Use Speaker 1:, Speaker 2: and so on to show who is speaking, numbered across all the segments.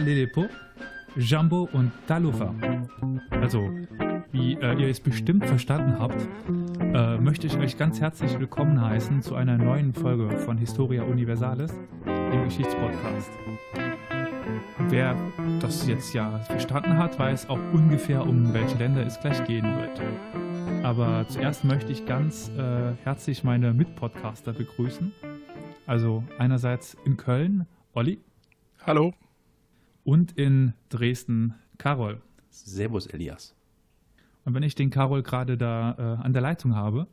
Speaker 1: Lelepo, Jambo und Talufa. Also, wie äh, ihr es bestimmt verstanden habt, äh, möchte ich euch ganz herzlich willkommen heißen zu einer neuen Folge von Historia Universalis, dem Geschichtspodcast. Wer das jetzt ja verstanden hat, weiß auch ungefähr, um welche Länder es gleich gehen wird. Aber zuerst möchte ich ganz äh, herzlich meine Mitpodcaster begrüßen. Also einerseits in Köln, Olli.
Speaker 2: Hallo.
Speaker 1: Und in Dresden, Carol.
Speaker 3: Servus, Elias.
Speaker 1: Und wenn ich den Carol gerade da äh, an der Leitung habe,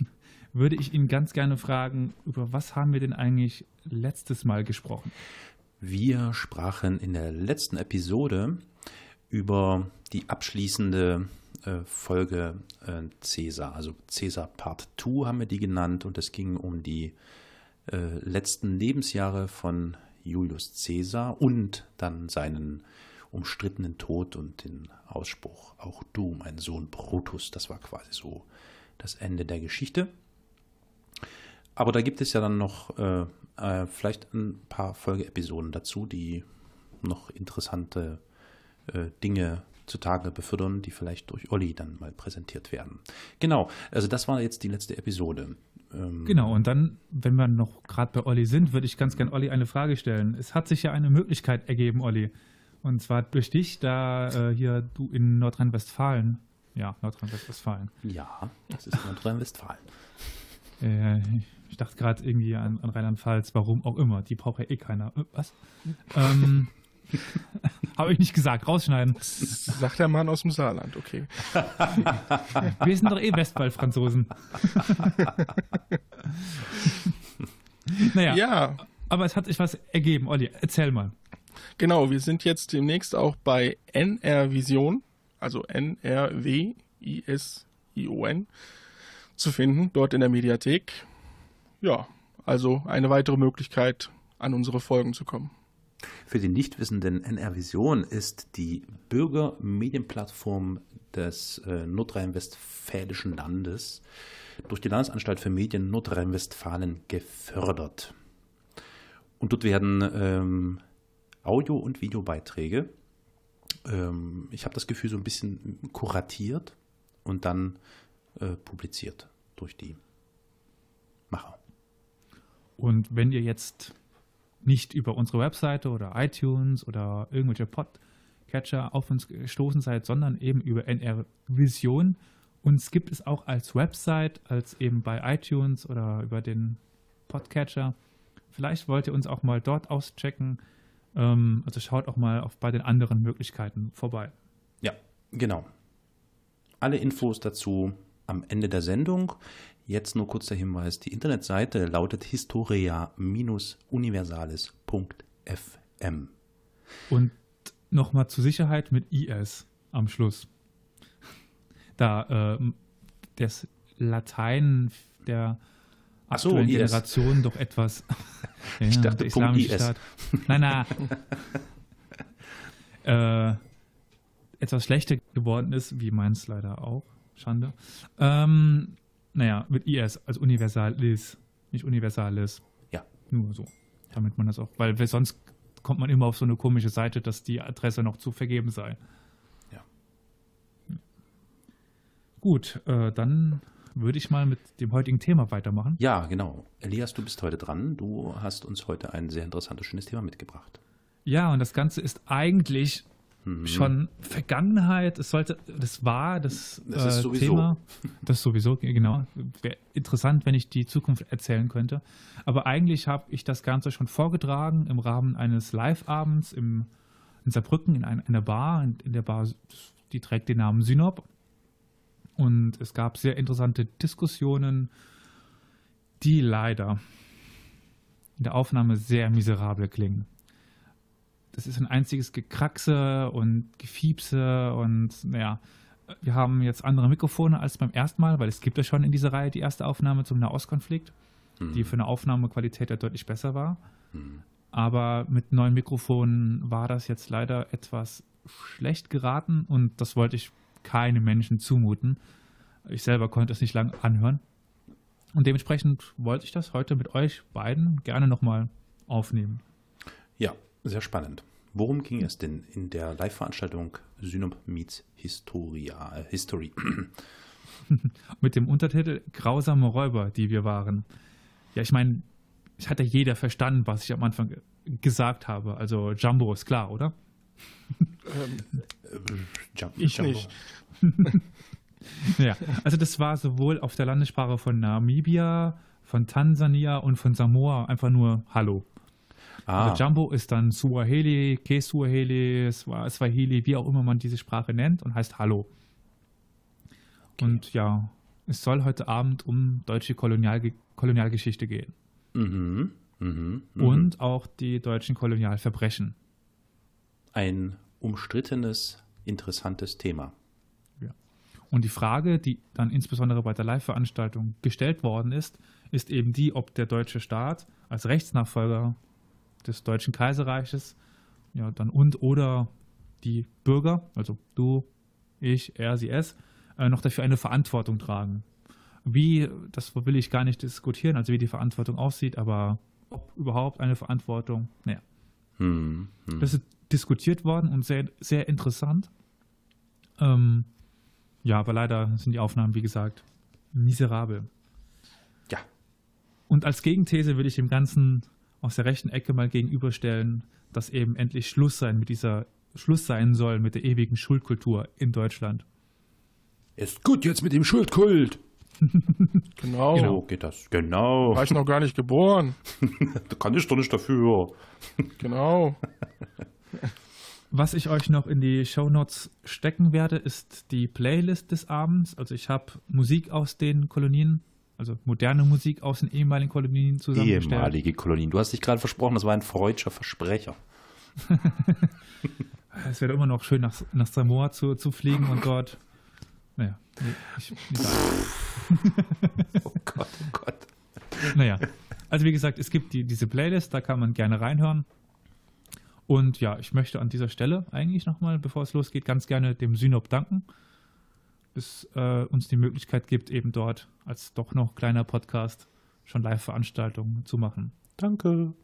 Speaker 1: würde ich ihn ganz gerne fragen, über was haben wir denn eigentlich letztes Mal gesprochen?
Speaker 3: Wir sprachen in der letzten Episode über die abschließende äh, Folge äh, Caesar, also Caesar Part 2 haben wir die genannt und es ging um die äh, letzten Lebensjahre von Julius Caesar und dann seinen umstrittenen Tod und den Ausspruch, auch du, mein Sohn Brutus, das war quasi so das Ende der Geschichte. Aber da gibt es ja dann noch äh, äh, vielleicht ein paar Folgeepisoden dazu, die noch interessante äh, Dinge zutage befördern, die vielleicht durch Olli dann mal präsentiert werden. Genau, also das war jetzt die letzte Episode.
Speaker 1: Ähm genau, und dann, wenn wir noch gerade bei Olli sind, würde ich ganz gerne Olli eine Frage stellen. Es hat sich ja eine Möglichkeit ergeben, Olli. Und zwar durch dich, da äh, hier du in Nordrhein-Westfalen. Ja, Nordrhein-Westfalen.
Speaker 3: Ja, das ist Nordrhein-Westfalen.
Speaker 1: äh, ich dachte gerade irgendwie an, an Rheinland-Pfalz, warum auch immer. Die braucht ja eh keiner. Äh, was? ähm, Habe ich nicht gesagt, rausschneiden.
Speaker 2: Sagt der Mann aus dem Saarland, okay.
Speaker 1: Wir sind doch eh Westball-Franzosen. naja. Ja. Aber es hat sich was ergeben. Olli, erzähl mal.
Speaker 2: Genau, wir sind jetzt demnächst auch bei NR Vision, also N-R-W-I-S-I-O-N, zu finden, dort in der Mediathek. Ja, also eine weitere Möglichkeit, an unsere Folgen zu kommen.
Speaker 3: Für die Nichtwissenden, NR Vision ist die Bürgermedienplattform des äh, nordrhein-westfälischen Landes durch die Landesanstalt für Medien Nordrhein-Westfalen gefördert. Und dort werden ähm, Audio- und Videobeiträge, ähm, ich habe das Gefühl, so ein bisschen kuratiert und dann äh, publiziert durch die Macher.
Speaker 1: Und wenn ihr jetzt nicht über unsere Webseite oder iTunes oder irgendwelche Podcatcher auf uns gestoßen seid, sondern eben über NR Vision. Uns gibt es auch als Website, als eben bei iTunes oder über den Podcatcher. Vielleicht wollt ihr uns auch mal dort auschecken. Ähm, also schaut auch mal auf, bei den anderen Möglichkeiten vorbei.
Speaker 3: Ja, genau. Alle Infos dazu am Ende der Sendung. Jetzt nur kurz der Hinweis, die Internetseite lautet historia-universalis.fm.
Speaker 1: Und nochmal zur Sicherheit mit IS am Schluss. Da äh, das Latein der aktuellen so, Generation doch etwas
Speaker 3: ja, ich dachte, der islamische Staat.
Speaker 1: Nein, nein. äh, etwas schlechter geworden ist, wie meins leider auch. Schande. Ähm, naja, mit IS als Universalis, nicht Universalis.
Speaker 3: Ja.
Speaker 1: Nur so. Damit man das auch, weil sonst kommt man immer auf so eine komische Seite, dass die Adresse noch zu vergeben sei.
Speaker 3: Ja.
Speaker 1: Gut, äh, dann würde ich mal mit dem heutigen Thema weitermachen.
Speaker 3: Ja, genau. Elias, du bist heute dran. Du hast uns heute ein sehr interessantes, schönes Thema mitgebracht.
Speaker 1: Ja, und das Ganze ist eigentlich mhm. schon Vergangenheit. Es sollte, das war das,
Speaker 3: das äh, sowieso. Thema.
Speaker 1: Das sowieso, genau. Wäre interessant, wenn ich die Zukunft erzählen könnte. Aber eigentlich habe ich das Ganze schon vorgetragen im Rahmen eines Live-Abends in Saarbrücken in einer Bar. In der Bar, die trägt den Namen Synop. Und es gab sehr interessante Diskussionen, die leider in der Aufnahme sehr miserabel klingen das ist ein einziges Gekraxe und Gefiepse und naja, wir haben jetzt andere Mikrofone als beim ersten Mal, weil es gibt ja schon in dieser Reihe die erste Aufnahme zum Nahostkonflikt, mhm. die für eine Aufnahmequalität ja deutlich besser war. Mhm. Aber mit neuen Mikrofonen war das jetzt leider etwas schlecht geraten und das wollte ich keinem Menschen zumuten. Ich selber konnte es nicht lang anhören. Und dementsprechend wollte ich das heute mit euch beiden gerne nochmal aufnehmen.
Speaker 3: Ja, sehr spannend. Worum ging es denn in der Live-Veranstaltung Synop Meets Historia, äh, History?
Speaker 1: Mit dem Untertitel Grausame Räuber, die wir waren. Ja, ich meine, es hat ja jeder verstanden, was ich am Anfang gesagt habe. Also Jumbo ist klar, oder?
Speaker 2: Ähm,
Speaker 3: Jump,
Speaker 2: ich
Speaker 3: Jumbo.
Speaker 2: nicht.
Speaker 1: Ja, also das war sowohl auf der Landessprache von Namibia, von Tansania und von Samoa einfach nur Hallo.
Speaker 3: Ah,
Speaker 1: Also Jumbo ist dann Suaheli, Kesuaheli, Swa- Swahili, wie auch immer man diese Sprache nennt und heißt Hallo. Und ja, es soll heute Abend um deutsche Kolonialge Kolonialgeschichte gehen
Speaker 3: mhm, mhm, mhm.
Speaker 1: und auch die deutschen Kolonialverbrechen.
Speaker 3: ein umstrittenes, interessantes Thema.
Speaker 1: Und die Frage, die dann insbesondere bei der Live-Veranstaltung gestellt worden ist, ist eben die, ob der deutsche Staat als Rechtsnachfolger des Deutschen Kaiserreiches ja, dann und oder die Bürger, also du, ich, er, sie, es, äh, noch dafür eine Verantwortung tragen. Wie, das will ich gar nicht diskutieren, also wie die Verantwortung aussieht, aber ob überhaupt eine Verantwortung, naja.
Speaker 3: Hm, hm.
Speaker 1: Das ist diskutiert worden und sehr, sehr interessant. Ähm, ja, aber leider sind die Aufnahmen, wie gesagt, miserabel.
Speaker 3: Ja,
Speaker 1: Und als Gegenthese will ich dem Ganzen aus der rechten Ecke mal gegenüberstellen, dass eben endlich Schluss sein mit dieser Schluss sein soll mit der ewigen Schuldkultur in Deutschland.
Speaker 3: ist gut jetzt mit dem Schuldkult.
Speaker 2: Genau.
Speaker 3: So geht das. Genau.
Speaker 2: War ich noch gar nicht geboren.
Speaker 3: Da kann ich doch nicht dafür.
Speaker 2: Genau.
Speaker 1: Was ich euch noch in die Shownotes stecken werde, ist die Playlist des Abends. Also ich habe Musik aus den Kolonien, also moderne Musik aus den ehemaligen Kolonien zusammengestellt.
Speaker 3: Ehemalige Kolonien. Du hast dich gerade versprochen, das war ein freudscher Versprecher.
Speaker 1: Es wäre immer noch schön, nach, nach Samoa zu, zu fliegen und dort. Naja, ich.
Speaker 3: Oh Gott, oh Gott.
Speaker 1: Naja, also wie gesagt, es gibt die, diese Playlist, da kann man gerne reinhören. Und ja, ich möchte an dieser Stelle eigentlich nochmal, bevor es losgeht, ganz gerne dem Synop danken, dass äh, uns die Möglichkeit gibt, eben dort als doch noch kleiner Podcast schon Live-Veranstaltungen zu machen.
Speaker 3: Danke.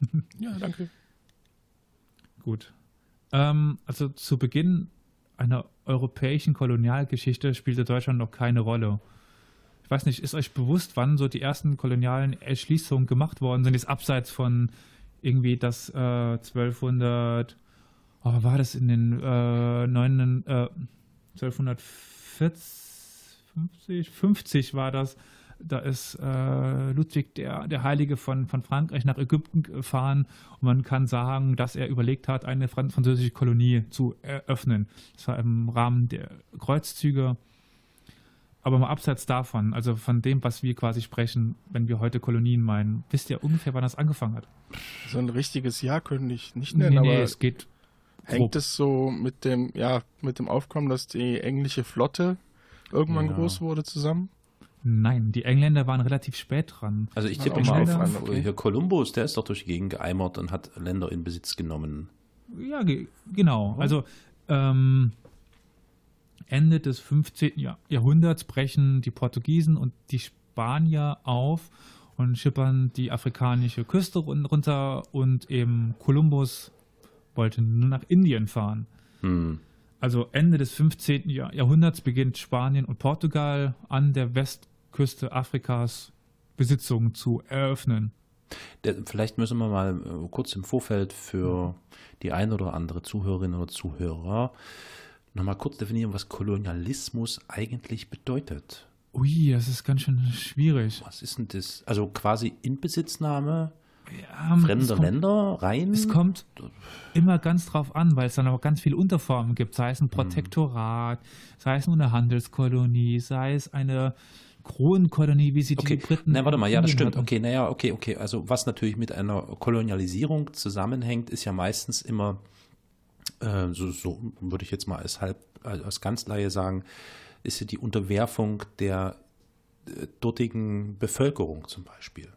Speaker 2: Ja, danke.
Speaker 1: Gut. Ähm, also zu Beginn einer europäischen Kolonialgeschichte spielte Deutschland noch keine Rolle. Ich weiß nicht, ist euch bewusst, wann so die ersten kolonialen Erschließungen gemacht worden sind? Jetzt abseits von irgendwie das äh, 1200, oh, war das in den äh, 9, äh, 1240, 50 war das. Da ist äh, Ludwig der, der Heilige von, von Frankreich nach Ägypten gefahren und man kann sagen, dass er überlegt hat, eine fran französische Kolonie zu eröffnen. Das war im Rahmen der Kreuzzüge. Aber mal abseits davon, also von dem, was wir quasi sprechen, wenn wir heute Kolonien meinen, wisst ihr ungefähr, wann das angefangen hat?
Speaker 2: So ein richtiges Jahr könnte ich nicht nennen, aber
Speaker 1: es geht.
Speaker 2: Hängt es so mit dem, ja, mit dem Aufkommen, dass die englische Flotte irgendwann
Speaker 3: Ja.
Speaker 2: groß wurde zusammen?
Speaker 1: Nein, die Engländer waren relativ spät dran.
Speaker 3: Also ich tippe mal auf,
Speaker 2: auf, okay.
Speaker 3: hier Kolumbus, der ist doch durch die Gegend geeimert und hat Länder in Besitz genommen.
Speaker 1: Ja, ge genau. Also ähm, Ende des 15. Jahr Jahrhunderts brechen die Portugiesen und die Spanier auf und schippern die afrikanische Küste run- runter und eben Kolumbus wollte nur nach Indien fahren.
Speaker 3: Hm.
Speaker 1: Also Ende des 15. Jahr Jahrhunderts beginnt Spanien und Portugal an der Westküste Afrikas Besitzungen zu eröffnen.
Speaker 3: Vielleicht müssen wir mal äh, kurz im Vorfeld für die ein oder andere Zuhörerin oder Zuhörer nochmal kurz definieren, was Kolonialismus eigentlich bedeutet.
Speaker 1: Ui, das ist ganz schön schwierig.
Speaker 3: Was ist denn das? Also quasi Inbesitznahme
Speaker 1: Ja, kommt-
Speaker 3: Länder rein?
Speaker 1: Es kommt immer ganz drauf an, weil es dann auch ganz viele Unterformen gibt, sei es
Speaker 3: Mhm.
Speaker 1: ein Protektorat, sei es nur eine Handelskolonie, sei es eine Kronenkolonie, wie sie
Speaker 3: Okay,
Speaker 1: die Briten.
Speaker 3: na, warte mal, ja, das stimmt.
Speaker 1: Hatten.
Speaker 3: Okay, naja, okay, okay. Also was natürlich mit einer Kolonialisierung zusammenhängt, ist ja meistens immer, äh, so, so würde ich jetzt mal als halb, also als Ganzleihe sagen, ist ja die Unterwerfung der äh, dortigen Bevölkerung zum Beispiel.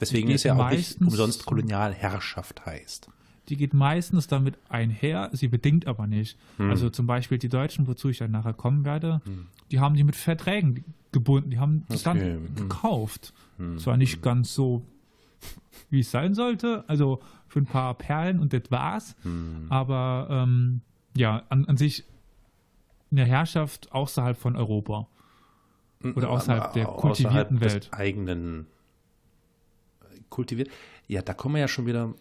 Speaker 3: Deswegen ist ja auch nicht umsonst Kolonialherrschaft heißt.
Speaker 1: Die geht meistens damit einher, sie bedingt aber nicht.
Speaker 3: Hm.
Speaker 1: Also zum Beispiel die Deutschen, wozu ich dann nachher kommen werde, die haben die mit Verträgen gebunden, die haben das
Speaker 3: Okay,
Speaker 1: Land
Speaker 3: hm.
Speaker 1: gekauft. Zwar nicht ganz so wie es sein sollte. Also für ein paar Perlen und das war's. Aber ähm, ja, an, an sich eine Herrschaft außerhalb von Europa. Oder außerhalb der kultivierten
Speaker 3: außerhalb
Speaker 1: Welt.
Speaker 3: Des eigenen kultiviert. Ja, da kommen wir ja schon wieder.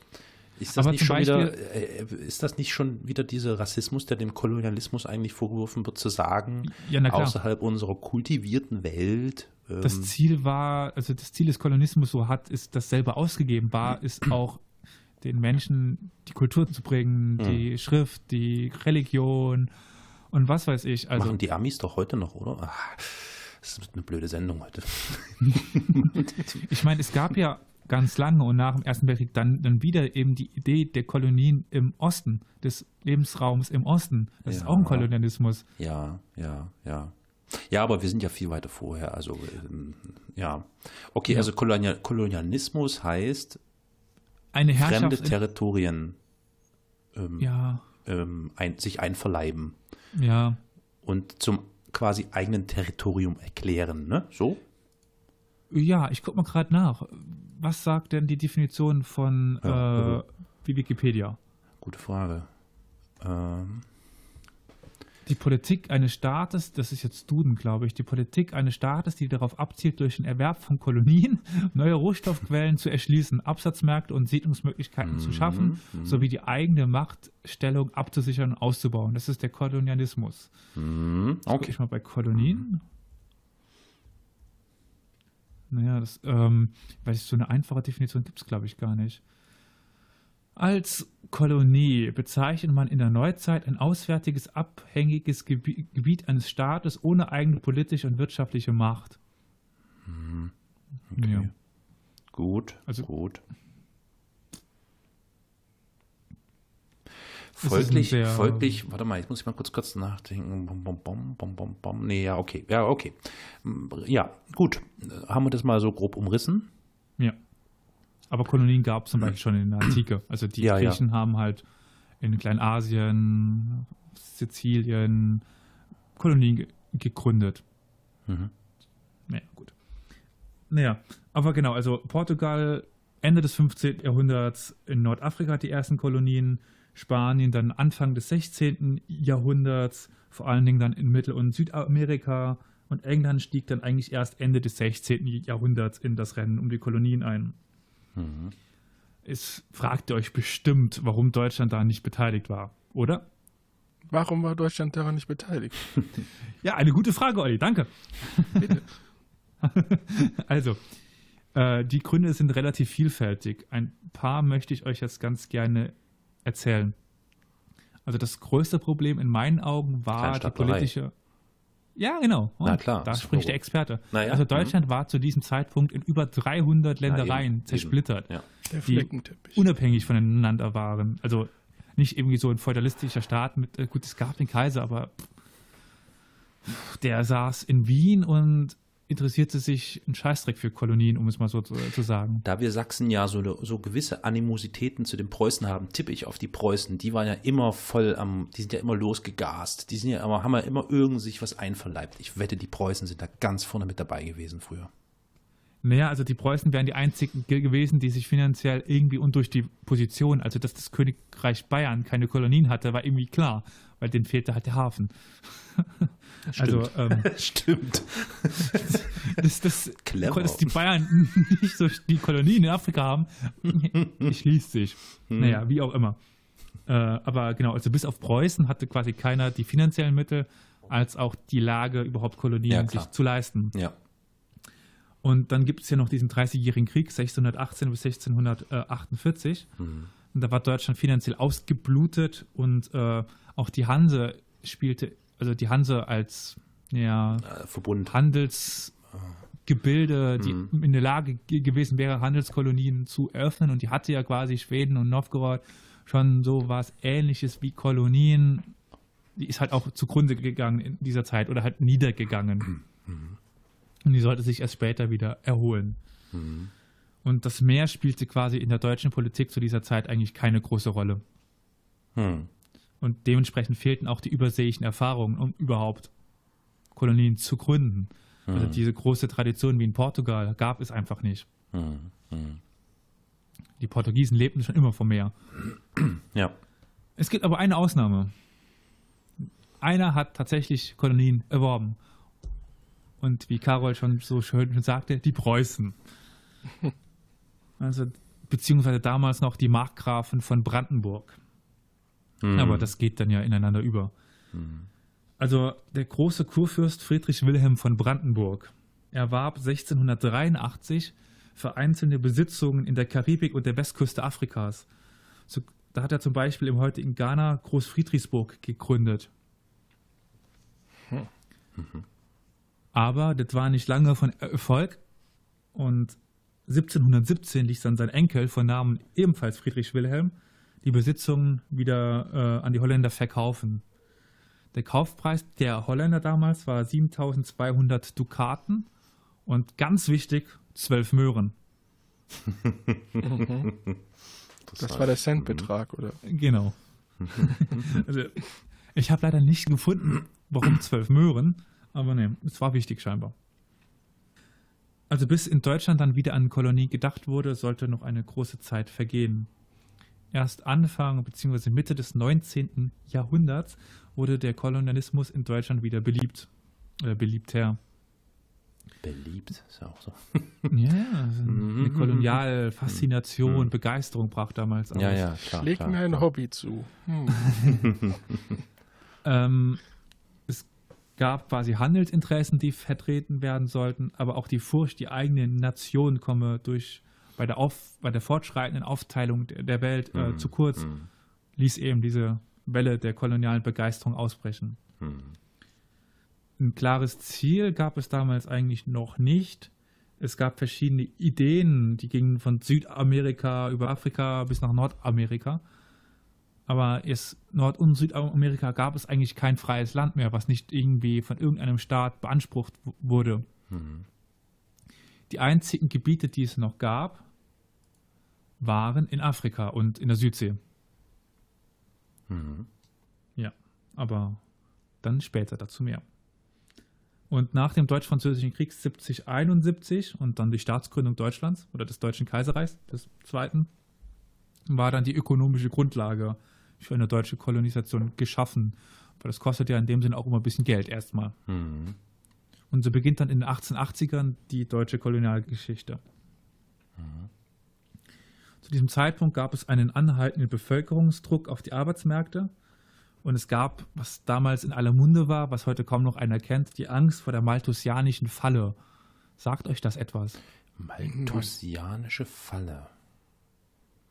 Speaker 3: Ist das,
Speaker 1: Aber
Speaker 3: nicht schon wieder,
Speaker 1: Beispiel-
Speaker 3: äh, ist das nicht schon wieder dieser Rassismus, der dem Kolonialismus eigentlich vorgeworfen wird, zu sagen,
Speaker 1: Ja,
Speaker 3: außerhalb unserer kultivierten Welt? Ähm,
Speaker 1: Das Ziel war, also das Ziel des Kolonialismus so hat, ist das selber ausgegeben war, ist auch den Menschen die Kultur zu bringen, die Schrift, die Religion und was weiß ich. Also
Speaker 3: machen die Amis doch heute noch, oder? Ah, das ist eine blöde Sendung heute.
Speaker 1: ich meine, es gab ja ganz lange und nach dem Ersten Weltkrieg dann, dann wieder eben die Idee der Kolonien im Osten, des Lebensraums im Osten. Das ist
Speaker 3: Ja.
Speaker 1: auch ein Kolonialismus.
Speaker 3: Ja, ja, ja. Ja, aber wir sind ja viel weiter vorher. Also, ähm, ja. Okay,
Speaker 1: Ja.
Speaker 3: also Kolonial Kolonialismus heißt,
Speaker 1: Eine
Speaker 3: fremde
Speaker 1: Herrschaft. in-
Speaker 3: Territorien ähm,
Speaker 1: ja,
Speaker 3: ähm, ein, sich einverleiben
Speaker 1: ja.
Speaker 3: und zum quasi eigenen Territorium erklären, ne? So?
Speaker 1: Ja, ich guck mal gerade nach. Was sagt denn die Definition von
Speaker 3: Ja,
Speaker 1: äh, wie Wikipedia?
Speaker 3: Gute Frage. Ähm,
Speaker 1: Die Politik eines Staates, das ist jetzt Duden, glaube ich, die Politik eines Staates, die darauf abzielt, durch den Erwerb von Kolonien neue Rohstoffquellen zu erschließen, Absatzmärkte und Siedlungsmöglichkeiten zu schaffen, sowie die eigene Machtstellung abzusichern und auszubauen. Das ist der Kolonialismus.
Speaker 3: hm,
Speaker 1: Guck
Speaker 3: okay.
Speaker 1: ich mal bei Kolonien. Naja, das, ähm, weil so eine einfache Definition gibt es, glaube ich, gar nicht. Als Kolonie bezeichnet man in der Neuzeit ein auswärtiges, abhängiges Gebi Gebiet eines Staates ohne eigene politische und wirtschaftliche Macht.
Speaker 3: okay.
Speaker 1: Ja.
Speaker 3: Gut,
Speaker 1: Also-
Speaker 3: gut.
Speaker 1: ist ein
Speaker 3: Folglich, folglich, warte mal, jetzt muss ich mal kurz kurz nachdenken. Bom, bom, bom, bom, bom, bom. Nee, ja, okay. Ja, okay. Ja, gut. Haben wir das mal so grob umrissen?
Speaker 1: Ja. Aber Kolonien gab es zum Beispiel schon in der Antike. Also die
Speaker 3: Ja, ja.
Speaker 1: Griechen haben halt in Kleinasien, Sizilien Kolonien ge gegründet.
Speaker 3: Mhm.
Speaker 1: Naja, gut. Naja, aber genau, also Portugal Ende des 15. Jahrhunderts in Nordafrika die ersten Kolonien, Spanien dann Anfang des 16. Jahrhunderts, vor allen Dingen dann in Mittel- und Südamerika und England stieg dann eigentlich erst Ende des 16. Jahrhunderts in das Rennen um die Kolonien ein.
Speaker 3: Mhm.
Speaker 1: Es fragt ihr euch bestimmt, warum Deutschland da nicht beteiligt war, oder?
Speaker 2: Warum war Deutschland daran nicht beteiligt?
Speaker 1: Ja, eine gute Frage, Olli, danke.
Speaker 2: Bitte.
Speaker 1: Also, äh, die Gründe sind relativ vielfältig. Ein paar möchte ich euch jetzt ganz gerne erzählen. Also das größte Problem in meinen Augen war die politische. Ja, genau.
Speaker 3: Na
Speaker 1: Und
Speaker 3: klar,
Speaker 1: Da spricht der. Experte.
Speaker 3: Na ja,
Speaker 1: Also
Speaker 3: mhm.
Speaker 1: Deutschland war zu diesem Zeitpunkt in über 300 Ländereien
Speaker 3: eben,
Speaker 1: zersplittert,
Speaker 3: Ja.
Speaker 2: Der
Speaker 1: Die-
Speaker 2: Fleckenteppich.
Speaker 1: unabhängig voneinander waren. Also nicht irgendwie so ein feudalistischer Staat mit, äh, gut, es gab den Kaiser, aber der saß in Wien und interessierte sich einen Scheißdreck für Kolonien, um es mal so zu, zu sagen.
Speaker 3: Da wir Sachsen ja so, so gewisse Animositäten zu den Preußen haben, tippe ich auf die Preußen. Die waren ja immer voll am, die sind ja immer losgegast. Die sind ja immer, haben ja immer irgend sich was einverleibt. Ich wette, die Preußen sind da ganz vorne mit dabei gewesen früher.
Speaker 1: Naja, also die Preußen wären die einzigen ge gewesen, die sich finanziell irgendwie und durch die Position, also dass das Königreich Bayern keine Kolonien hatte, war irgendwie klar, weil denen fehlte halt der Hafen. Also ähm,
Speaker 3: Stimmt.
Speaker 1: dass, dass,
Speaker 3: Clever.
Speaker 1: dass die Bayern nicht so die Kolonien in Afrika haben, schließt sich.
Speaker 3: Hm.
Speaker 1: Naja, wie auch immer. Äh, aber genau, also bis auf Preußen hatte quasi keiner die finanziellen Mittel, als auch die Lage, überhaupt Kolonien
Speaker 3: Ja,
Speaker 1: sich zu leisten.
Speaker 3: Ja.
Speaker 1: Und dann gibt es ja noch diesen 30-jährigen Krieg, 1618 bis 1648.
Speaker 3: Hm.
Speaker 1: Und da war Deutschland finanziell ausgeblutet und äh, auch die Hanse spielte, also die Hanse als ja,
Speaker 3: Äh, Verbund.
Speaker 1: Handelsgebilde, die
Speaker 3: Mhm.
Speaker 1: in der Lage ge gewesen wäre, Handelskolonien zu öffnen. Und die hatte ja quasi Schweden und Novgorod schon so was ähnliches wie Kolonien. Die ist halt auch zugrunde gegangen in dieser Zeit oder halt niedergegangen. Und die sollte sich erst später wieder erholen.
Speaker 3: Mhm.
Speaker 1: Und das Meer spielte quasi in der deutschen Politik zu dieser Zeit eigentlich keine große Rolle.
Speaker 3: Hm.
Speaker 1: Und dementsprechend fehlten auch die überseeischen Erfahrungen, um überhaupt Kolonien zu gründen. Also diese große Tradition wie in Portugal gab es einfach nicht.
Speaker 3: Hm. Hm.
Speaker 1: Die Portugiesen lebten schon immer vom Meer.
Speaker 3: Ja.
Speaker 1: Es gibt aber eine Ausnahme. Einer hat tatsächlich Kolonien erworben. Und wie Karol schon so schön sagte, die Preußen. Also, beziehungsweise damals noch die Markgrafen von Brandenburg.
Speaker 3: Mhm.
Speaker 1: Aber das geht dann ja ineinander über. Also der große Kurfürst Friedrich Wilhelm von Brandenburg erwarb 1683 vereinzelte Besitzungen in der Karibik und der Westküste Afrikas. So, da hat er zum Beispiel im heutigen Ghana Großfriedrichsburg gegründet. Aber das war nicht lange von Erfolg und 1717 ließ dann sein Enkel von Namen ebenfalls Friedrich Wilhelm die Besitzungen wieder äh, an die Holländer verkaufen. Der Kaufpreis der Holländer damals war 7200 Dukaten und ganz wichtig, 12 Möhren.
Speaker 2: Das war der Centbetrag, oder?
Speaker 1: Genau. also, ich habe leider nicht gefunden, warum 12 Möhren, aber ne, es war wichtig scheinbar. Also bis in Deutschland dann wieder an Kolonie gedacht wurde, sollte noch eine große Zeit vergehen. Erst Anfang bzw. Mitte des 19. Jahrhunderts wurde der Kolonialismus in Deutschland wieder beliebt. Äh, beliebter.
Speaker 3: Beliebt, ist ja auch so.
Speaker 1: Ja, also eine Kolonialfaszination, Begeisterung brach damals aus.
Speaker 3: Ja, ja, klar. Klar,
Speaker 2: mir ein
Speaker 3: klar.
Speaker 2: Hobby zu. Hm.
Speaker 1: Ähm, gab quasi Handelsinteressen, die vertreten werden sollten, aber auch die Furcht, die eigene Nation komme durch bei der, auf, bei der fortschreitenden Aufteilung der, Welt äh,
Speaker 3: Mhm.
Speaker 1: zu kurz,
Speaker 3: Mhm.
Speaker 1: ließ eben diese Welle der kolonialen Begeisterung ausbrechen.
Speaker 3: Mhm.
Speaker 1: Ein klares Ziel gab es damals eigentlich noch nicht. Es gab verschiedene Ideen, die gingen von Südamerika über Afrika bis nach Nordamerika. Aber erst Nord- und Südamerika gab es eigentlich kein freies Land mehr, was nicht irgendwie von irgendeinem Staat beansprucht wurde.
Speaker 3: Mhm.
Speaker 1: Die einzigen Gebiete, die es noch gab, waren in Afrika und in der Südsee.
Speaker 3: Mhm.
Speaker 1: Ja, aber dann später dazu mehr. Und nach dem Deutsch-Französischen Krieg 7071 und dann die Staatsgründung Deutschlands oder des Deutschen Kaiserreichs, des zweiten, war dann die ökonomische Grundlage für eine deutsche Kolonisation geschaffen. Weil das kostet ja in dem Sinne auch immer ein bisschen Geld erstmal.
Speaker 3: Mhm.
Speaker 1: Und so beginnt dann in den 1880ern die deutsche Kolonialgeschichte. Zu diesem Zeitpunkt gab es einen anhaltenden Bevölkerungsdruck auf die Arbeitsmärkte und es gab, was damals in aller Munde war, was heute kaum noch einer kennt, die Angst vor der malthusianischen Falle. Sagt euch das etwas?
Speaker 3: Malthusianische Falle.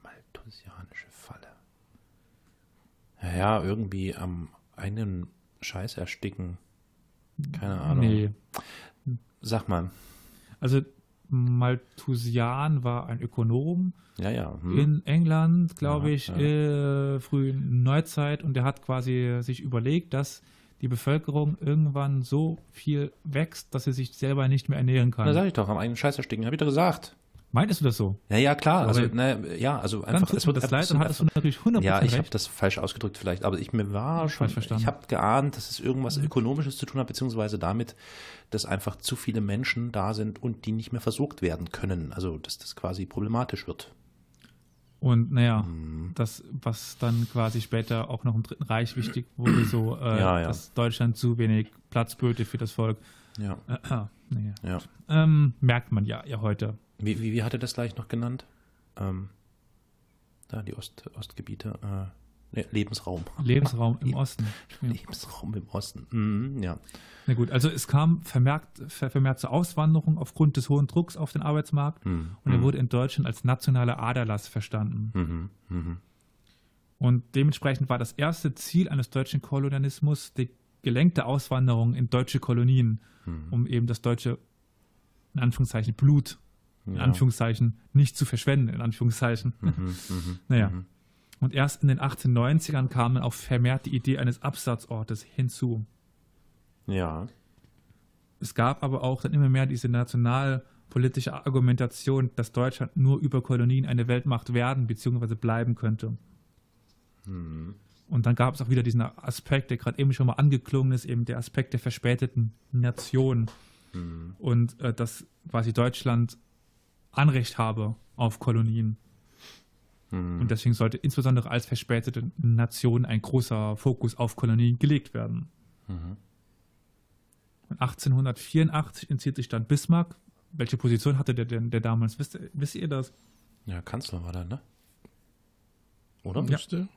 Speaker 3: Malthusianische Falle. Ja, ja, irgendwie am einen Scheiß ersticken. Keine Ahnung.
Speaker 1: Nee.
Speaker 3: Sag mal.
Speaker 1: Also Malthusian war ein Ökonom
Speaker 3: Ja, ja. hm.
Speaker 1: in England, glaube
Speaker 3: Ja,
Speaker 1: ich, äh, frühen Neuzeit und der hat quasi sich überlegt, dass die Bevölkerung irgendwann so viel wächst, dass sie sich selber nicht mehr ernähren kann.
Speaker 3: sag ich doch, am einen Scheiß ersticken. Hab ich doch gesagt.
Speaker 1: Meintest du das so?
Speaker 3: Ja, ja, klar. Also, ne, ja, also
Speaker 1: Dann
Speaker 3: einfach.
Speaker 1: tut mir das leid,
Speaker 3: es
Speaker 1: dann
Speaker 3: wird
Speaker 1: hattest du natürlich 100%
Speaker 3: Ja, ich habe das falsch ausgedrückt vielleicht, aber ich mir war schon, ich habe geahnt, dass es irgendwas Ökonomisches zu tun hat, beziehungsweise damit, dass einfach zu viele Menschen da sind und die nicht mehr versorgt werden können. Also, dass das quasi problematisch wird.
Speaker 1: Und naja,
Speaker 3: Mhm.
Speaker 1: das, was dann quasi später auch noch im Dritten Reich wichtig wurde, so, äh,
Speaker 3: Ja, ja.
Speaker 1: dass Deutschland zu wenig Platz böte für das Volk.
Speaker 3: Ja,
Speaker 1: Äh, nee.
Speaker 3: ja.
Speaker 1: ähm, merkt man ja, ja heute.
Speaker 3: Wie, wie, wie hat er das gleich noch genannt? Ähm, da, die Ost, Ostgebiete. Äh, ne, Lebensraum.
Speaker 1: Lebensraum im Osten.
Speaker 3: Lebensraum im Osten. Mhm, ja.
Speaker 1: Na gut, also es kam vermerkt, ver, vermehrt zur Auswanderung aufgrund des hohen Drucks auf den Arbeitsmarkt
Speaker 3: Mhm.
Speaker 1: und er wurde in Deutschland als nationaler Aderlass verstanden.
Speaker 3: Mhm. Mhm.
Speaker 1: Und dementsprechend war das erste Ziel eines deutschen Kolonialismus die gelenkte Auswanderung in deutsche Kolonien,
Speaker 3: Mhm.
Speaker 1: um eben das deutsche, in Anführungszeichen, Blut, in
Speaker 3: Ja.
Speaker 1: Anführungszeichen, nicht zu verschwenden, in Anführungszeichen.
Speaker 3: Mhm. Mhm.
Speaker 1: Naja.
Speaker 3: Mhm.
Speaker 1: Und erst in den 1890ern kam dann auch vermehrt die Idee eines Absatzortes hinzu.
Speaker 3: Ja.
Speaker 1: Es gab aber auch dann immer mehr diese nationalpolitische Argumentation, dass Deutschland nur über Kolonien eine Weltmacht werden bzw. bleiben könnte.
Speaker 3: Mhm.
Speaker 1: Und dann gab es auch wieder diesen Aspekt, der gerade eben schon mal angeklungen ist, eben der Aspekt der verspäteten Nation.
Speaker 3: Mhm.
Speaker 1: Und äh, dass quasi Deutschland Anrecht habe auf Kolonien.
Speaker 3: Hm.
Speaker 1: Und deswegen sollte insbesondere als verspätete Nation ein großer Fokus auf Kolonien gelegt werden.
Speaker 3: Mhm.
Speaker 1: Und 1884 entzieht sich dann Bismarck. Welche Position hatte der denn der damals? Wisst, wisst ihr das?
Speaker 3: Ja, Kanzler war da, ne? Oder?
Speaker 2: Müsste.